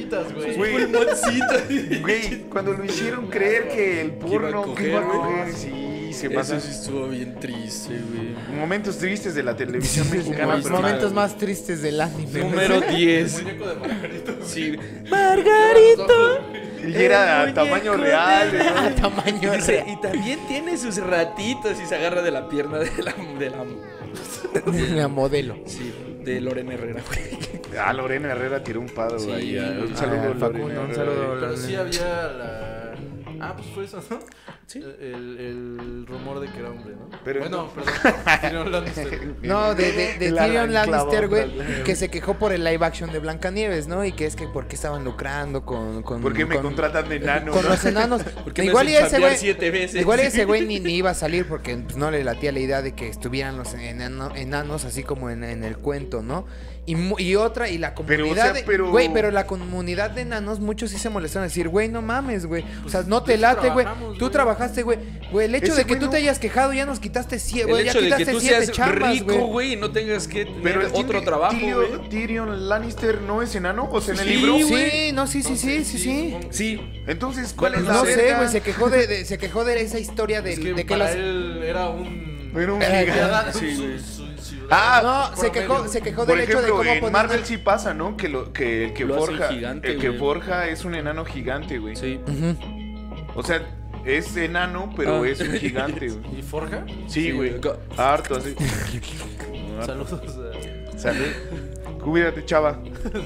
güey. Güey, cuando lo hicieron creer que el porno que iba a coger, sí, se pasa. Eso sí estuvo bien triste, güey. Momentos tristes de la televisión mexicana. Los momentos más tristes del anime. Número El 10. muñeco de Margarito. Sí. Margarito. Y era a tamaño real, de- ¿no? A tamaño Y, dice, real. y también tiene sus ratitos y se agarra de la pierna de la, de la, La modelo. sí, de Lorena Herrera, güey. Ah, Lorena Herrera tiró un pado Sí. ahí. ah, Un Ah, saludo, Facundo, Lorena un saludo. Pero sí había la. Ah, pues fue eso, ¿no? Sí. El, el rumor de que era hombre, ¿no? Pero bueno, perdón. Tyrion Lannister. No, de, de, de Tyrion Lannister, güey, que se quejó por el live action de Blancanieves, ¿no? Y que es que por qué estaban lucrando con... con ¿Por qué me con- contratan de enano? Con no? los enanos. Porque me igual y ese güey... siete veces. Igual y ese güey ni, ni iba a salir porque pues, no le latía la idea de que estuvieran los enano- enanos así como en, en el cuento, ¿no? Y, mu- y otra, y la Pero, o comunidad sea, de... pero- Güey, pero la comunidad de enanos, muchos sí se molestaron a decir, güey, no mames, güey. O sea, no de te eso late, güey. Tú güey. Trabajaste, güey. Güey, el hecho Ese de que güey tú no- te hayas quejado ya nos quitaste siete, El. Ya hecho de que quitaste tú siete seas chambas, rico, güey. güey, y no tengas que Pero tener el otro Tyrion- trabajo, Tyrion- güey. Tyrion Lannister no es enano, o sea, en el Sí, libro. Sí, no, sí, sí, sí, sí, sí. Sí. Entonces, ¿cuál es la No sé, verga? güey, se quejó de, de- se quejó de esa historia de, Es que de que para las... él era un. Era un Eh, gigante. Sí, güey. Ah, No, se quejó, se quejó Por del hecho de ejemplo, cómo en Marvel el- sí pasa, ¿no? Que, lo, que el que Lo hacen forja, gigante, el que güey. forja es un enano gigante, güey. Sí. O sea, es enano, pero Ah. es un gigante, güey. ¿Y Forja? Sí, güey. Harto, así. Saludos. a- Salud. Cuídate, chava.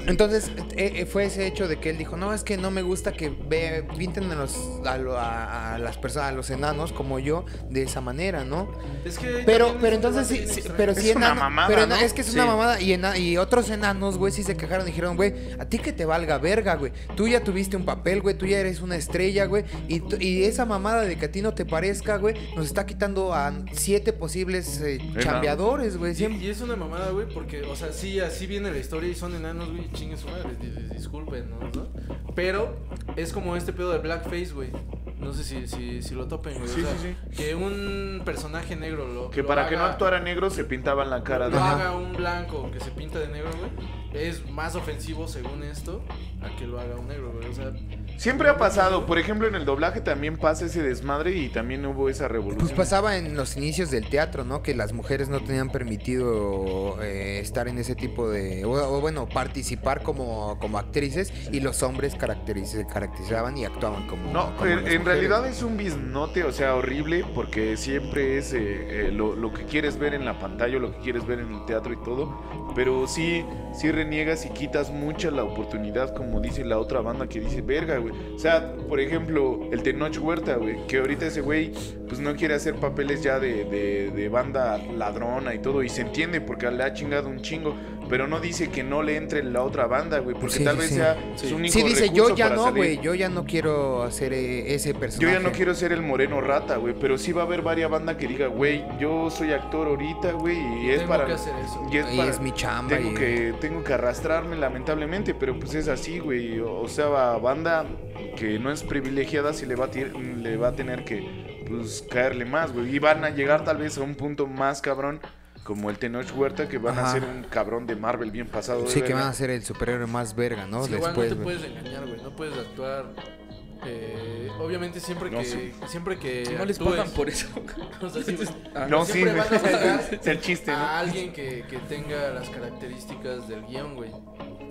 Entonces eh, eh, fue ese hecho de que él dijo, no, es que no me gusta que ve, pinten a, los, a, lo- a- a las personas, a los enanos como yo, de esa manera, ¿no? Es que Pero, pero entonces sí, pero Es sí una enano- mamada, pero es que es una mamada y, ena- y otros enanos, güey, sí se quejaron, dijeron, güey, a ti que te valga verga, güey. Tú ya tuviste un papel, güey, tú ya eres una estrella, güey, y, y esa mamada de que a ti no te parezca, güey, nos está quitando a siete posibles eh, chambeadores, güey. Y, y es una mamada, güey, porque, o sea, sí, así viene la historia y son enanos, güey, chingue su madre, di- di- disculpen, ¿no? ¿no? Pero es como este pedo de blackface, güey. No sé si, si, si lo topen, güey. o Sí, sea, sí, que un personaje negro lo. Que lo para que no haga- actuara negro se pintaban la cara de Lo haga un blanco que se pinta de negro, güey. Es más ofensivo, según esto, a que lo haga un negro, güey. O sea, Siempre ha pasado, por ejemplo, en el doblaje también pasa ese desmadre y también hubo esa revolución. Pues pasaba en los inicios del teatro, ¿no? Que las mujeres no tenían permitido eh, estar en ese tipo de... O, o bueno, participar como, como actrices y los hombres caracteriz- caracterizaban y actuaban como... No, como en, realidad es un bisnote, o sea, horrible, porque siempre es eh, eh, lo, lo que quieres ver en la pantalla, lo que quieres ver en el teatro y todo, pero sí, sí reniegas y quitas mucha la oportunidad, como dice la otra banda que dice, verga, güey. O sea, por ejemplo, el Tenoch Huerta, güey, que ahorita ese güey, pues no quiere hacer papeles ya de, de, de banda ladrona y todo, y se entiende porque le ha chingado un chingo, pero no dice que no le entre la otra banda, güey, porque Sí, tal sí, vez sí. sea Sí. su único Sí, dice, yo ya no, güey, yo ya no quiero hacer eh, ese personaje. Yo ya no quiero ser el moreno rata, güey, pero sí va a haber varias bandas que diga, güey, yo soy actor ahorita, güey, y es tengo para que hacer eso. y es Y para es mi chamba tengo y- que tengo que arrastrarme lamentablemente, pero pues es así, güey. O sea, banda que no es privilegiada sí le va a le va a tener que pues caerle más, güey, y van a llegar tal vez a un punto más cabrón como el Tenoch Huerta que van a ser un cabrón de Marvel bien pasado. de Sí, que verga. van a ser el superhéroe más verga, ¿no? Sí, igual no te puedes engañar, güey. No puedes actuar. eh, obviamente siempre No, que sí. siempre que No les actúes- pagan por eso. o sea, sí, Ah, No, sí, siempre güey. van a buscar es el chiste, a ¿no? alguien que, que tenga las características del guion, güey.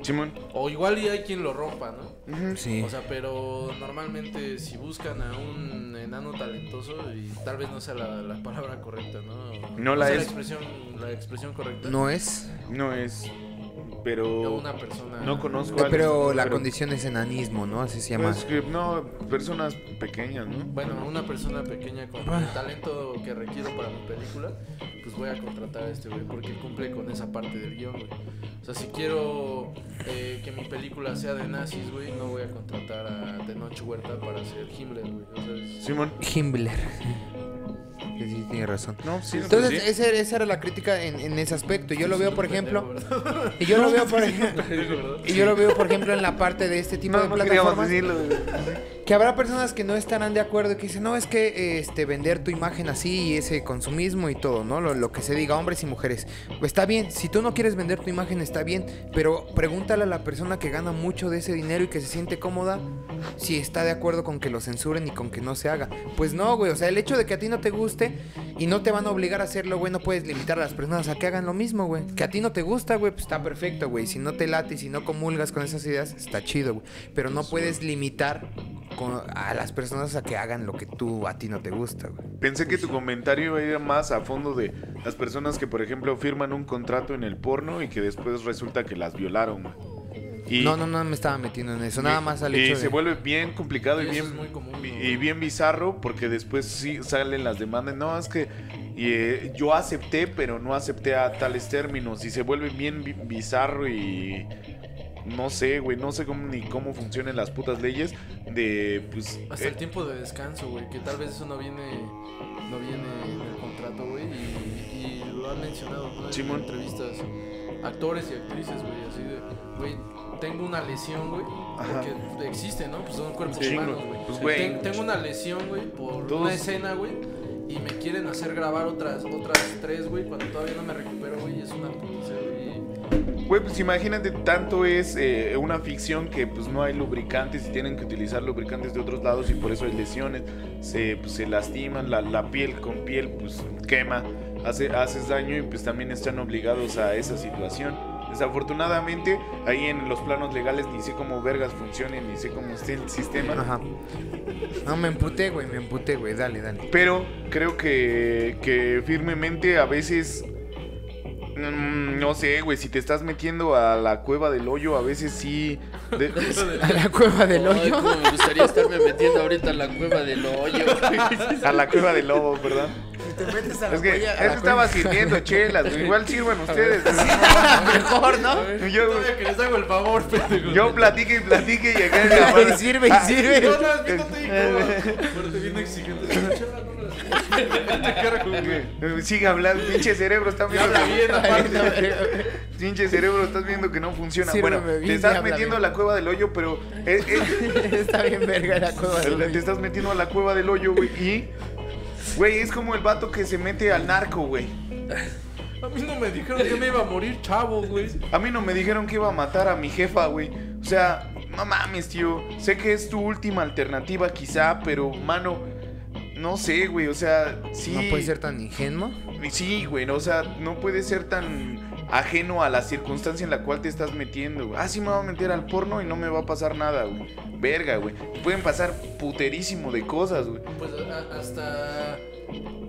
Simón. O igual y hay quien lo rompa, ¿no? Sí. O sea, pero normalmente si buscan a un enano talentoso y tal vez no sea la, la palabra correcta, ¿no? No la sea es. La expresión, la expresión correcta. No es. No es pero una persona. no conozco a Pero alguien, la pero- condición es enanismo, ¿no? Así se llama. Pues que no, personas pequeñas, ¿no? Bueno, una persona pequeña con Ah. el talento que requiero para mi película, pues voy a contratar a este güey porque cumple con esa parte del guion, güey. O sea, si quiero eh, que mi película sea de nazis, güey, no voy a contratar a Tenoch Huerta para ser Himmler, güey. O sea, es- Simón. Himmler. Que sí, tiene razón. No, sí, Entonces, pues sí. ese- esa era la crítica en, en ese aspecto. Yo lo veo, por ejemplo, y yo lo veo, por ejemplo, y yo lo veo, por ejemplo, en la parte de este tipo no, de plataformas. Que habrá personas que no estarán de acuerdo y que dicen, no, es que este, vender tu imagen así y ese consumismo y todo, ¿no? Lo, lo que se diga, hombres y mujeres. Pues está bien, si tú no quieres vender tu imagen, está bien, pero pregúntale a la persona que gana mucho de ese dinero y que se siente cómoda si está de acuerdo con que lo censuren y con que no se haga. Pues no, güey, o sea, el hecho de que a ti no te guste y no te van a obligar a hacerlo, güey, no puedes limitar a las personas a que hagan lo mismo, güey. Que a ti no te gusta, güey, pues está perfecto, güey. Si no te late y si no comulgas con esas ideas, está chido, güey. Pero no puedes limitar con- a las personas a que hagan lo que tú a ti no te gusta, güey. Pensé que tu comentario iba a ir más a fondo de las personas que, por ejemplo, firman un contrato en el porno y que después resulta que las violaron. güey. Y, No, no, no me estaba metiendo en eso. Nada más al y hecho se de... vuelve bien complicado y Y bien, es muy común, ¿no? y bien bizarro porque después sí salen las demandas. No, es que y, eh, yo acepté, pero no acepté a tales términos y se vuelve bien bi- bizarro y no sé, güey, no sé cómo, ni cómo funcionan las putas leyes de, pues... Hasta eh, el tiempo de descanso, güey, que tal vez eso no viene, no viene en el contrato, güey, y, y lo han mencionado, ¿no? En entrevistas, actores y actrices, güey, así de, güey, tengo una lesión, güey, porque existe, ¿no? Pues son cuerpos Sí, humanos, güey. pues, güey. Ten- tengo una lesión, güey, por Todos- una escena, güey, y me quieren hacer grabar otras, otras tres, güey, cuando todavía no me recupero, güey, es una putiza, güey. Pues imagínate, tanto es eh, una ficción que pues no hay lubricantes y tienen que utilizar lubricantes de otros lados y por eso hay lesiones, se, pues, se lastiman, la, la piel con piel pues quema, hace, haces daño y pues también están obligados a esa situación. Desafortunadamente, ahí en los planos legales ni sé cómo vergas funcionen, ni sé cómo esté el sistema. Ajá. No, me emputé, güey, me emputé, güey. Dale, dale. Pero creo que, que firmemente a veces Mm, no sé, güey, si te estás metiendo a la cueva del hoyo, a veces sí. de- A la cueva del Ay, hoyo. cómo me gustaría estarme metiendo ahorita en la cueva del hoyo. a la cueva del lobo, ¿verdad? Te metes a Es que él estaba sirviendo chelas, güey. Igual sirvan ustedes. mejor, ¿no? Yo, que les hago el favor, pendejo. yo platique y platique y acá la Y sirve, y sirve. No, no, es que no te digo. Pero te viene exigente. Te. Sigue hablando, pinche cerebro, está viendo. Pinche cerebro, estás viendo que no funciona. Sírveme bueno, bien te estás metiendo a la cueva del hoyo, pero eh, eh, Está bien verga la cueva del te hoyo. estás metiendo a la cueva del hoyo, güey. Y, güey, es como el vato que se mete al narco, güey. A mí no me dijeron que me iba a morir chavo, güey. A mí no me dijeron que iba a matar a mi jefa, güey. O sea, no mames, tío. Sé que es tu última alternativa, quizá, pero, mano, no sé, güey. O sea, sí. No puede ser tan ingenuo. Sí, güey, no, o sea, no puede ser tan ajeno a la circunstancia en la cual te estás metiendo. güey. Ah, sí me voy a meter al porno y no me va a pasar nada, güey. Verga, güey. Pueden pasar puterísimo de cosas, güey. Pues hasta.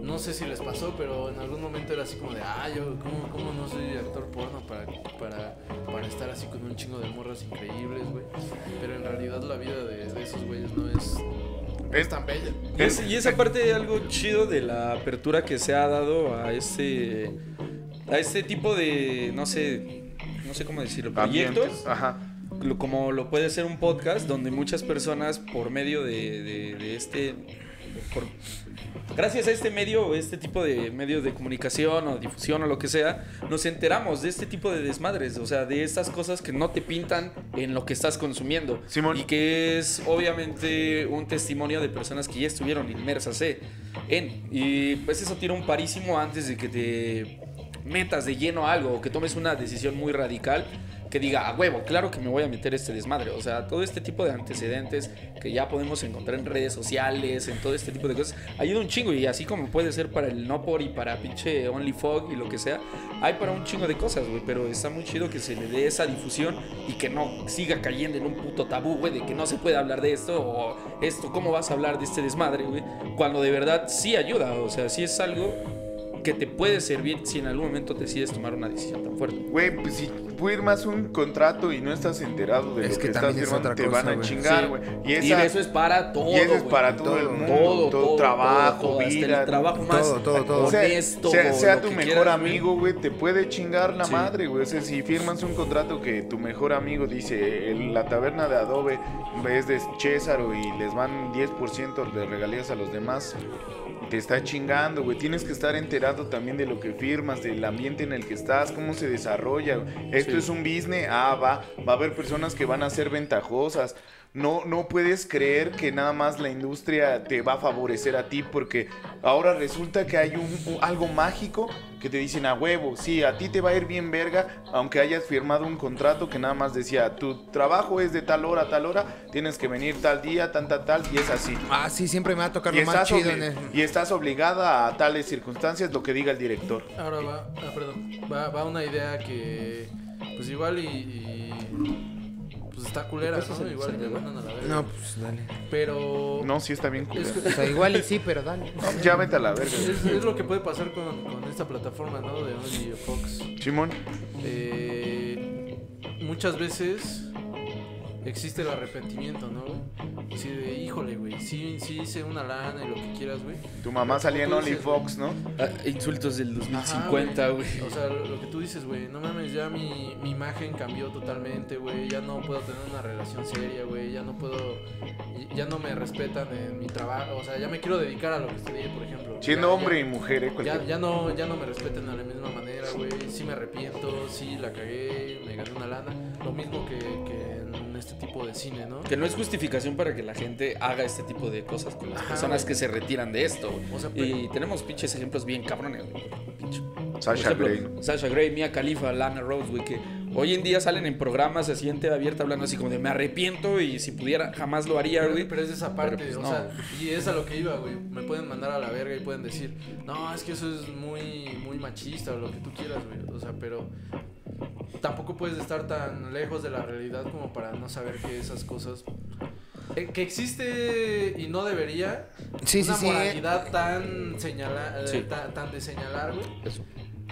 No sé si les pasó, pero en algún momento era así como de, ah, yo, ¿cómo, cómo no soy actor porno para, para, para estar así con un chingo de morras increíbles, güey? Pero en realidad la vida de, de esos güeyes no es, es tan bella. Y, es- y esa parte algo chido de la apertura que se ha dado a este a este tipo de no sé no sé cómo decirlo proyectos Ajá. como lo puede ser un podcast donde muchas personas por medio de, de- de este gracias a este medio este tipo de medios de comunicación o difusión o lo que sea nos enteramos de este tipo de desmadres o sea de estas cosas que no te pintan en lo que estás consumiendo. Simón. y que es obviamente un testimonio de personas que ya estuvieron inmersas eh, en. Y pues eso tira un parísimo antes de que te metas de lleno a algo o que tomes una decisión muy radical que diga a huevo, claro que me voy a meter este desmadre. O sea, todo este tipo de antecedentes que ya podemos encontrar en redes sociales, en todo este tipo de cosas, ayuda un chingo. Y así como puede ser para el no por y para pinche OnlyFog y lo que sea, hay para un chingo de cosas, güey. Pero está muy chido que se le dé esa difusión y que no siga cayendo en un puto tabú, güey, de que no se puede hablar de esto o esto, ¿cómo vas a hablar de este desmadre, güey? Cuando de verdad sí ayuda, o sea, sí es algo que te puede servir si en algún momento decides tomar una decisión tan fuerte. Güey, pues si firmas un contrato y no estás enterado de Es lo que que, estás es firmando, otra te cosa, van a güey. chingar, Sí. güey. Y, Y, esa, eso es para todo. y eso es para todo, todo, el mundo, todo, todo, todo, trabajo, todo, vida. el trabajo más Todo, todo, todo. sea, honesto. sea, sea lo tu mejor quieras, amigo, güey, te puede chingar la Sí. madre, güey. O sea, si firmas un contrato que tu mejor amigo dice, "El- la taberna de Adobe es de Césaro y les van 10% de regalías a los demás, y te está chingando, güey. Tienes que estar enterado también de lo que firmas, del ambiente en el que estás, cómo se desarrolla. Esto Sí. es un business, ah, va, va a haber personas que van a ser ventajosas. No, no puedes creer que nada más la industria te va a favorecer a ti porque ahora resulta que hay un, un- algo mágico que te dicen a huevo, sí, a ti te va a ir bien verga, aunque hayas firmado un contrato que nada más decía, tu trabajo es de tal hora a tal hora, tienes que venir tal día, tal, tal, tal, y es así. Ah, sí, siempre me va a tocar Y lo más chido en el... y estás obligada a tales circunstancias lo que diga el director. Ahora va, ah, perdón, va, va una idea que, pues igual y, y, pues está culera, ¿no? Igual me mandan a la verga. No, pues dale. Pero No, sí está bien es, culero. O sea, igual y sí, pero dale. Ya vete a la verga. es- es lo que puede pasar con, con esta plataforma, ¿no? De Only Fox. Simón, Eh, muchas veces existe el arrepentimiento, ¿no, güey? Así de, híjole, güey, sí, sí hice una lana y lo que quieras, güey. tu mamá salía en OnlyFox, ¿no? Ah, insultos del Ajá, 2050, güey. O sea, lo lo que tú dices, güey, no mames, ya mi, mi imagen cambió totalmente, güey, ya no puedo tener una relación seria, güey, ya no puedo, ya no me respetan en mi trabajo, o sea, ya me quiero dedicar a lo que estudié, por ejemplo. Siendo Ya- hombre ya- y mujer, ¿eh? Ya, Cualquier- ya no, ya no me respeten de la misma manera, güey. Sí me arrepiento, sí la cagué, me gané una lana. Lo mismo que, que en este tipo de cine, ¿no? Que no es justificación para que la gente haga este tipo de cosas con las Ajá, personas güey. que se retiran de esto. güey. O sea, y tenemos pinches ejemplos bien cabrones, güey. Pinche- Sasha ejemplo, Grey. Sasha Grey, Mia Khalifa, Lana Rose, güey, que hoy en día salen en programas así en TV abierta hablando así como de me arrepiento y si pudiera jamás lo haría, güey. pero es de esa parte, pues, o no. sea, y es a lo que iba, güey. Me pueden mandar a la verga y pueden decir, no, es que eso es muy, muy machista o lo que tú quieras, güey. O sea, pero tampoco puedes estar tan lejos de la realidad como para no saber que esas cosas. eh, que existe y no debería Sí, sí, una sí. moralidad tan señala, eh, Sí. tan, tan de señalar, güey. Eso.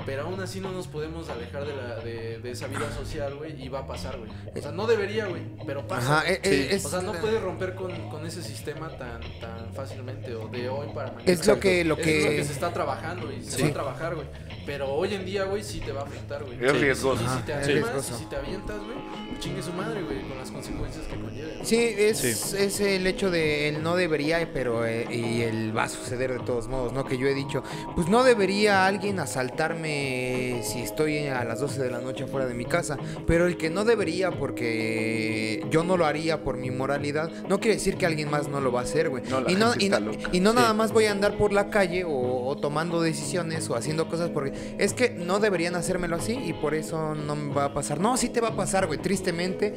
Pero aún así no nos podemos alejar de, la, de, de esa vida social, güey, y va a pasar, güey. O sea, no debería, güey, pero pasa. Ajá, eh, Sí. eh, es, o sea, no puedes romper con, con ese sistema tan, tan fácilmente o de hoy para mañana. es lo que, lo Es lo que que, se está trabajando y se Sí. va a trabajar, güey. Pero hoy en día, güey, sí te va a afectar, güey. Es riesgoso. Y si te animas, y si te avientas, güey, chingue su madre, güey, con las consecuencias que conlleven. Sí, es, Sí. es el hecho de él no debería, pero eh, y él va a suceder de todos modos, ¿no? Que yo he dicho, pues no debería alguien asaltarme si estoy a las 12 de la noche fuera de mi casa, pero el que no debería porque yo no lo haría por mi moralidad, no quiere decir que alguien más no lo va a hacer, güey. No, y no, y y no Sí. nada más voy a andar por la calle o, o tomando decisiones o haciendo cosas porque es que no deberían hacérmelo así y por eso no me va a pasar. No, sí te va a pasar, güey, tristemente.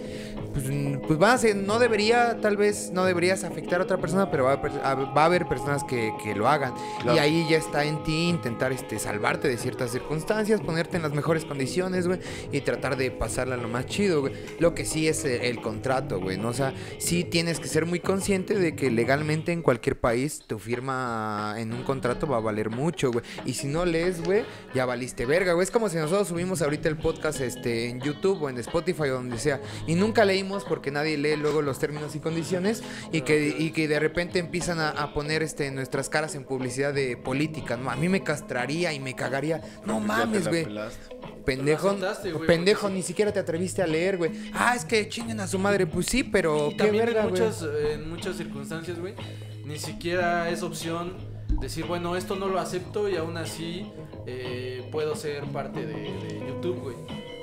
Pues, pues va a ser, no debería, tal vez no deberías afectar a otra persona, pero va a, per- a- va a haber personas que, que lo hagan. Claro. Y ahí ya está en ti intentar este, salvarte de ciertas circunstancias, ponerte en las mejores condiciones, güey, y tratar de pasarla lo más chido, güey. Lo que sí es eh, el contrato, güey, ¿no? O sea, sí tienes que ser muy consciente de que legalmente en cualquier país tu firma en un contrato va a valer mucho, güey. Y si no lees, güey, ya valiste verga, güey. Es como si nosotros subimos ahorita el podcast este, en YouTube o en Spotify o donde sea, y nunca leímos porque nadie lee luego los términos y condiciones, y que, y que de repente empiezan a, poner este, nuestras caras en publicidad de política, ¿no? A mí me castraría y me cagaría. No mames, la güey. Pendejo, pendejo, ni siquiera te atreviste a leer, güey. Ah, es que chinguen a su madre. Pues sí, pero Y qué también verga, en, güey. muchas, en muchas circunstancias, güey, ni siquiera es opción decir, bueno, esto no lo acepto y aún así eh, puedo ser parte de, de YouTube, güey.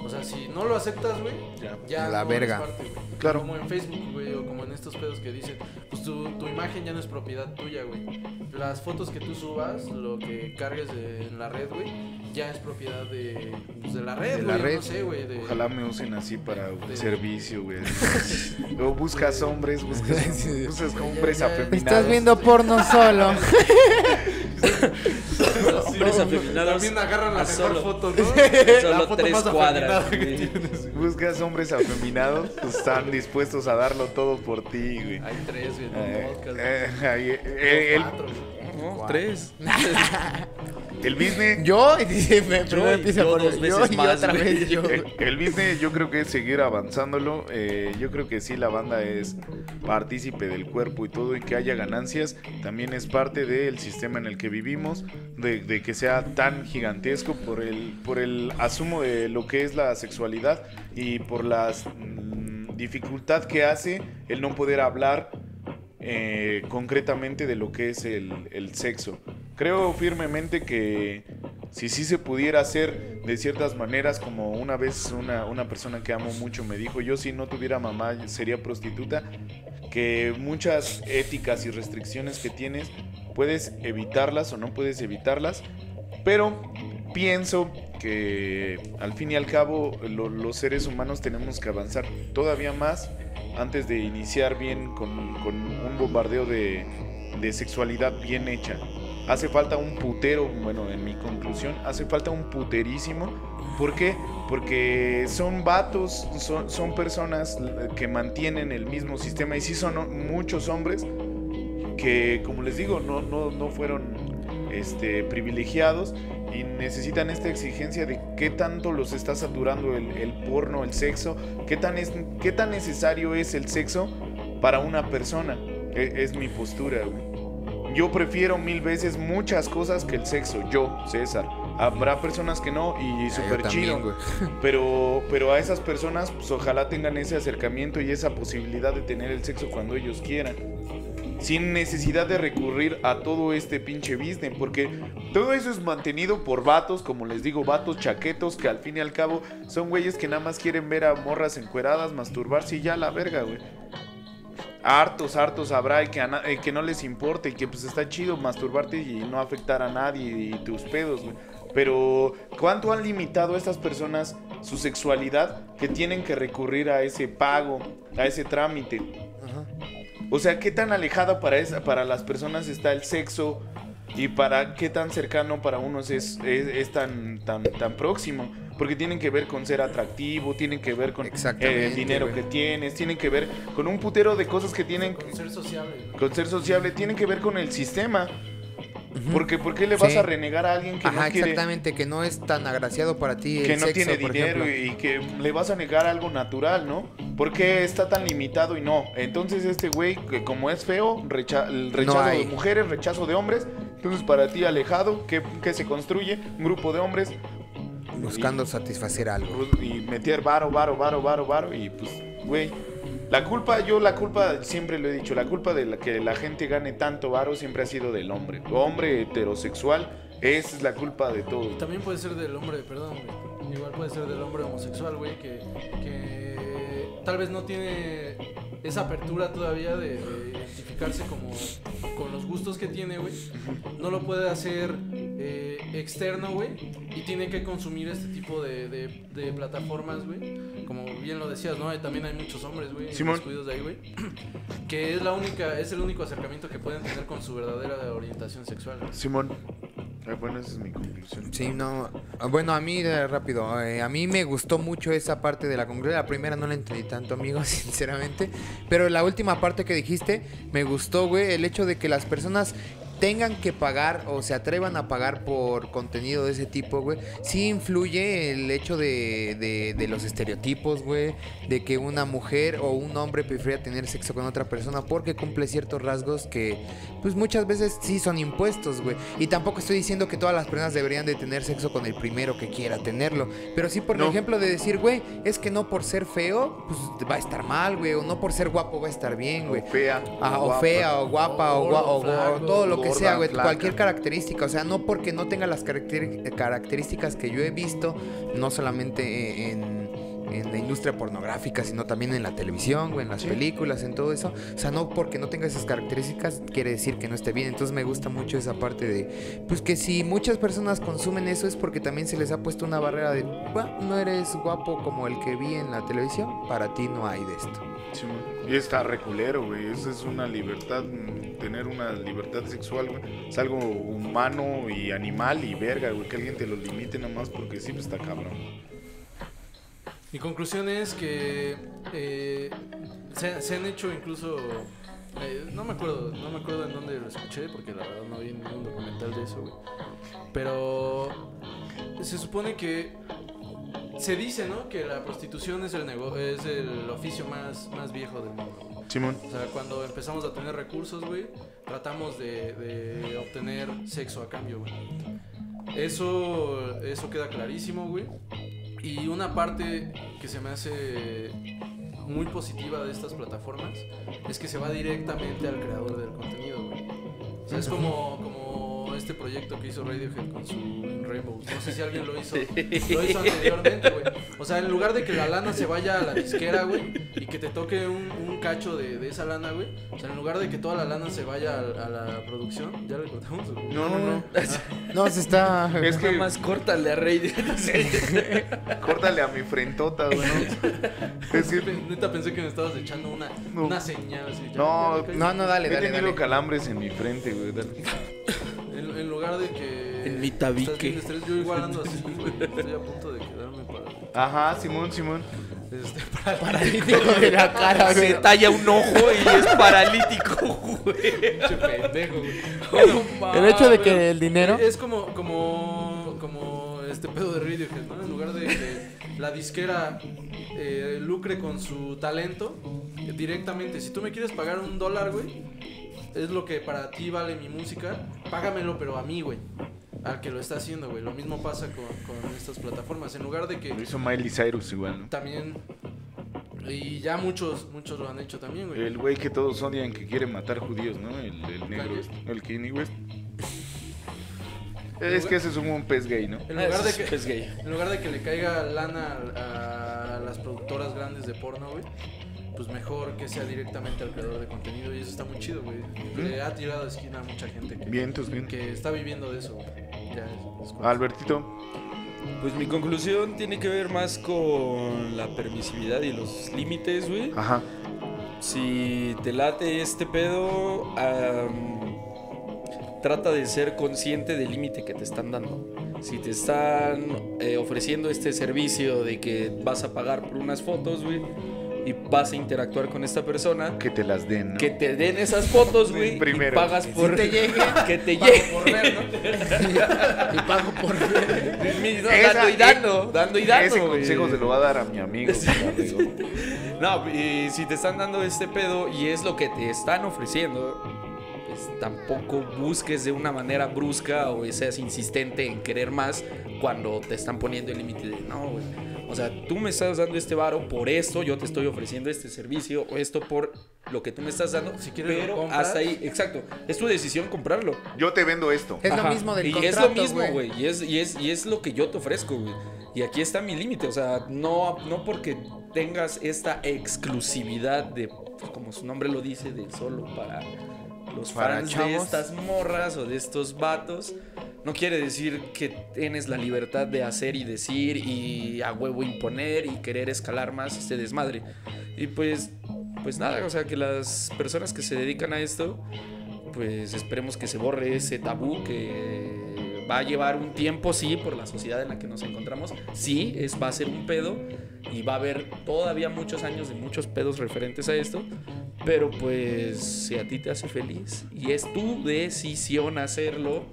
O sea, si no lo aceptas, güey, Ya. ya La no verga. eres parte. Claro. Como en Facebook, güey, o como en estos pedos que dicen, pues tu, tu imagen ya no es propiedad tuya, güey. Las fotos que tú subas, lo que cargues de- en la red, güey, ya es propiedad de, pues, de la red, De la güey, red. no sé, güey. de- Ojalá me usen así para un De- servicio, güey. Luego buscas hombres, buscas, buscas hombres afeminados. Estás viendo porno solo. Afeminados También agarran la a mejor solo- foto, ¿no? Solo La foto tres más cuadras. que. Buscas hombres afeminados, pues están dispuestos a darlo todo por ti, güey. Hay tres, güey, en Eh, podcast. eh, ahí, eh, el, Cuatro, güey. No, tres. el business, Yo, y dice, me, Yo primero y empieza yo por dos yo veces y más, otra güey. vez yo. el business yo creo que es seguir avanzándolo. eh, yo creo que sí, la banda es partícipe del cuerpo y todo, y que haya ganancias también es parte del sistema en el que vivimos, de, de que sea tan gigantesco por el, por el asumo de lo que es la sexualidad y por la dificultad que hace el no poder hablar eh, concretamente de lo que es el, el sexo. Creo firmemente que si sí se pudiera hacer de ciertas maneras, como una vez una, una persona que amo mucho me dijo, yo si no tuviera mamá sería prostituta, que muchas éticas y restricciones que tienes puedes evitarlas o no puedes evitarlas, pero pienso que al fin y al cabo lo- los seres humanos tenemos que avanzar todavía más antes de iniciar bien con, con un bombardeo de, de sexualidad bien hecha. Hace falta un putero, bueno, en mi conclusión, hace falta un puterísimo. ¿Por qué? Porque son vatos, son, son personas que mantienen el mismo sistema y sí son muchos hombres que, como les digo, no, no, no fueron este, privilegiados y necesitan esta exigencia de qué tanto los está saturando el, el porno, el sexo, qué tan, es, qué tan necesario es el sexo para una persona. E- Es, mi postura, güey. Yo prefiero mil veces muchas cosas que el sexo, yo, César. Habrá personas que no y Ah, súper chido. Pero, pero a esas personas, pues ojalá tengan ese acercamiento y esa posibilidad de tener el sexo cuando ellos quieran. Sin necesidad de recurrir a todo este pinche business. Porque todo eso es mantenido por vatos, como les digo, vatos chaquetos que al fin y al cabo son güeyes que nada más quieren ver a morras encueradas, masturbarse y ya la verga, güey. Hartos, hartos habrá y que, a eh, que no les importe y que pues está chido masturbarte y no afectar a nadie y tus pedos, güey. Pero, ¿cuánto han limitado a estas personas su sexualidad que tienen que recurrir a ese pago, a ese trámite? Ajá. O sea, ¿qué tan alejada para, esa, para las personas está el sexo? Y para qué tan cercano para unos es, es, es tan, tan, tan próximo. Porque tienen que ver con ser atractivo, tienen que ver con eh, el dinero güey. que tienes, tienen que ver con un putero de cosas que tienen Con ser sociable, ¿no? con ser sociable, tienen que ver con el sistema. Porque ¿por qué le vas Sí. a renegar a alguien que Ajá, no quiere exactamente, que no es tan agraciado para ti el que no sexo, tiene dinero ejemplo. y que le vas a negar algo natural, ¿no? ¿Por qué está tan limitado y no? Entonces este güey, que como es feo, recha- rechazo de hay. mujeres, rechazo de hombres, entonces para ti alejado, ¿qué, qué se construye? Un grupo de hombres Buscando satisfacer algo. y meter varo, varo, varo, varo, varo y pues, güey. La culpa, yo la culpa, siempre lo he dicho, la culpa de la que la gente gane tanto varo siempre ha sido del hombre. Hombre heterosexual, esa es la culpa de todo. También puede ser del hombre, perdón, güey. Igual puede ser del hombre homosexual, güey, que, que tal vez no tiene esa apertura todavía de, de identificarse como con los gustos que tiene, güey. No lo puede hacer eh, externo, güey. Y tiene que consumir este tipo de, de- de plataformas, güey. Como bien lo decías, ¿no? También hay muchos hombres, güey, descuidos de ahí, güey. Que es la única, es el único acercamiento que pueden tener con su verdadera orientación sexual. Simón, eh, bueno, esa es mi conclusión. Sí, no. ah, Bueno, a mí, rápido, eh, a mí me gustó mucho esa parte de la conclusión. La primera no la entendí tanto, amigo, sinceramente. Pero la última parte que dijiste, me gustó, güey, el hecho de que las personas tengan que pagar o se atrevan a pagar por contenido de ese tipo, güey, sí influye el hecho de, de- de los estereotipos, güey, de que una mujer o un hombre prefiera tener sexo con otra persona porque cumple ciertos rasgos que, pues muchas veces sí son impuestos, güey. Y tampoco estoy diciendo que todas las personas deberían de tener sexo con el primero que quiera tenerlo, pero sí por No. ejemplo de decir, güey, es que no por ser feo, pues va a estar mal, güey, o no por ser guapo va a estar bien, güey. O fea. Ah, o fea, o guapa, o, o- o todo lo que gorda, sea, güey. Cualquier característica. O sea, no porque no tenga las características que yo he visto, no solamente en, en la industria pornográfica, sino también en la televisión, güey, en las Sí. películas, en todo eso. O sea, no porque no tenga esas características quiere decir que no esté bien. Entonces me gusta mucho esa parte de, pues que si muchas personas consumen eso es porque también se les ha puesto una barrera de, "Bueno, no eres guapo como el que vi en la televisión, para ti no hay de esto. Y está reculero, güey. Esa es una libertad, mm, tener una libertad sexual, güey. Es algo humano y animal y verga, güey. Que alguien te lo limite nada más porque sí, pues está cabrón. Mi conclusión es que eh, se, se han hecho incluso eh, no me acuerdo, no me acuerdo en dónde lo escuché porque la verdad no vi ningún documental de eso, güey. Pero se supone que se dice, ¿no? Que la prostitución es el nego es el oficio más, más viejo del mundo. Simón. O sea, cuando empezamos a tener recursos, güey, tratamos de, de obtener sexo a cambio, güey. Eso, eso queda clarísimo, güey. Y una parte que se me hace muy positiva de estas plataformas es que se va directamente al creador del contenido, güey. O sea, es como, como este proyecto que hizo Radiohead con su Rainbow. No sé si alguien lo hizo, lo hizo anteriormente, güey. O sea, en lugar de que la lana se vaya a la disquera, güey, y que te toque un, un cacho de, de esa lana, güey. O sea, en lugar de que toda la lana se vaya a, a la producción, ¿ya le cortamos? güey? No, no, no. No, se está... Es que más córtale a Rey. córtale a mi frentota, güey. ¿no? Es que- Neta pensé que me estabas echando una, No. una señal así. ya, No, ya. No, no, dale, He dale, tenido dale. calambres en mi frente, güey. dale. De que. En mi tabique. estrés, yo igual ando así, güey. Estoy a punto de quedarme para. Ajá, Simón, Simón. Este, para Paralítico de la cara, Se güey. talla un ojo y es paralítico, güey. pinche pendejo, güey. El hecho de que el dinero... Es como, como, como este pedo de Radiohead, ¿no? En lugar de que la disquera eh, lucre con su talento, directamente, si tú me quieres pagar un dólar, güey, es lo que para ti vale mi música, págamelo, pero a mí, güey. Al que lo está haciendo, güey. Lo mismo pasa con, con estas plataformas. En lugar de que Lo hizo Miley Cyrus igual, ¿no? también... Y ya muchos, muchos lo han hecho también, güey. El güey que todos odian que quiere matar judíos, ¿no? El, el negro, Kanye. este, el Kanye West. Es que ese es un buen pez gay, ¿no? En lugar de que... Es gay. En lugar de que le caiga lana a, a las productoras grandes de porno, güey, pues mejor que sea directamente al creador de contenido y eso está muy chido, güey. Le ha tirado esquina a mucha gente que, Vientos, bien. que está viviendo de eso, güey. Ya es- es como- Albertito. Pues mi conclusión tiene que ver más con la permisividad y los límites, güey. Ajá. Si te late este pedo, am, trata de ser consciente del límite que te están dando. Si te están eh, ofreciendo este servicio de que vas a pagar por unas fotos, güey, y vas a interactuar con esta persona, Que te las den, ¿no? que te den esas fotos, güey, y Primero. pagas por te llegue, que te Pago llegue. por ver, ¿no? y pago por ver. Mi- no, Esa- dando y dando, dando y dando. Ese consejo se lo va a dar a mi amigo. mi amigo. No, y si te están dando este pedo y es lo que te están ofreciendo, pues tampoco busques de una manera brusca o seas insistente en querer más cuando te están poniendo el límite de no, güey. O sea, tú me estás dando este varo por esto, yo te estoy ofreciendo este servicio o esto por lo que tú me estás dando. Si quieres pero hasta ahí, exacto. Es tu decisión comprarlo. Yo te vendo esto. Es Ajá. lo mismo del y contrato, es lo mismo, güey. Y es, y, es, y es lo que yo te ofrezco, güey. Y aquí está mi límite. O sea, no, no porque tengas esta exclusividad de, pues, como su nombre lo dice, de solo para los Para fans de estas morras o de estos vatos. No quiere decir que tienes la libertad de hacer y decir y a huevo imponer y querer escalar más este desmadre. Y pues, pues nada, o sea, que las personas que se dedican a esto, pues esperemos que se borre ese tabú que va a llevar un tiempo, sí, por la sociedad en la que nos encontramos. Sí, es, va a ser un pedo y va a haber todavía muchos años de muchos pedos referentes a esto. Pero pues si a ti te hace feliz y es tu decisión hacerlo,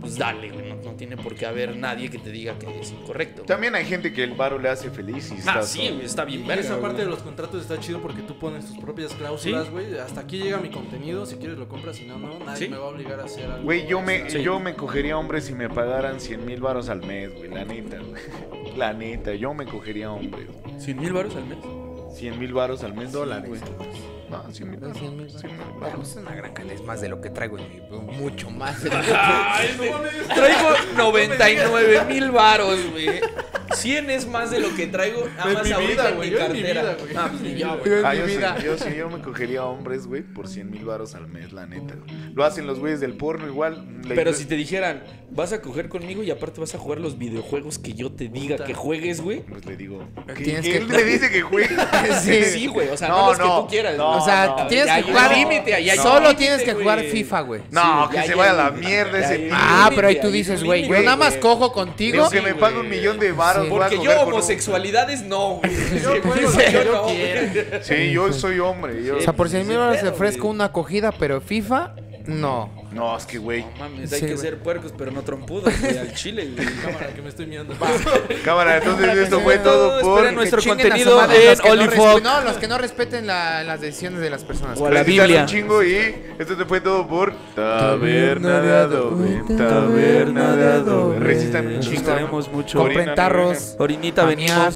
pues dale, güey. No, no tiene por qué haber nadie que te diga que es incorrecto. También hay gente que el varo le hace feliz y está Ah, sí, güey, está bien Y verga, esa parte güey. de los contratos está chido porque tú pones tus propias cláusulas, Sí. güey. Hasta aquí llega mi contenido, si quieres lo compras, si no, no. Nadie Sí. me va a obligar a hacer algo. Güey, yo me. Sí. yo me cogería hombres si me pagaran 100 mil varos al mes, güey. La neta, güey. La neta, yo me cogería hombres. güey. 100 mil baros al mes. 100 mil varos al mes. Dólares. güey. No, 100 mil No, varos. 100 mil 100 mil Bueno, varos. pues es una gran cantidad. Es más de lo que traigo en mi. Mucho más. Ay, no, traigo 99 mil varos, güey. 100 es más de lo que traigo nada En más mi ahorita vida, en güey, mi yo en mi cartera. vida, güey. Ni yo, sí, yo me cogería hombres, güey, por 100 mil varos al mes, la neta. Lo hacen los güeyes del porno igual. Pero si te dijeran, vas a coger conmigo y aparte vas a jugar los videojuegos que yo te diga Puta. que juegues, güey. Pues le digo. ¿qué- Tienes qué que- él le dice que juegue. Sí. Sí, güey. O sea, No, no, los no, que tú quieras. no, O sea, no, tienes que jugar. límite, ahí hay un Solo límite, tienes que jugar. FIFA, güey. No, Sí, que se vaya a un- la mierda ese pinche. Ah, pero ahí tú dices, güey, yo nada más cojo contigo. Que me pague un millón de a Porque yo homosexualidades no, güey. Sí, que yo no, quiera. Sí, yo soy hombre. Yo... O sea, por 100 mil dólares ofrezco una acogida, pero FIFA, no. No, es que, güey. No mames, hay Sí, que güey. ser puercos, pero no trompudos, güey, al chile, güey. Cámara, que me estoy miando. Cámara, entonces esto fue no, todo por. esperen nuestro contenido en los que no los que no respeten la- las decisiones de las personas. O a la Biblia. un chingo y esto te fue todo por Taberna de Adobe. Taberna de Adobe. Resistan un chingo. Mucho. Compren tarros. Orinita, venimos.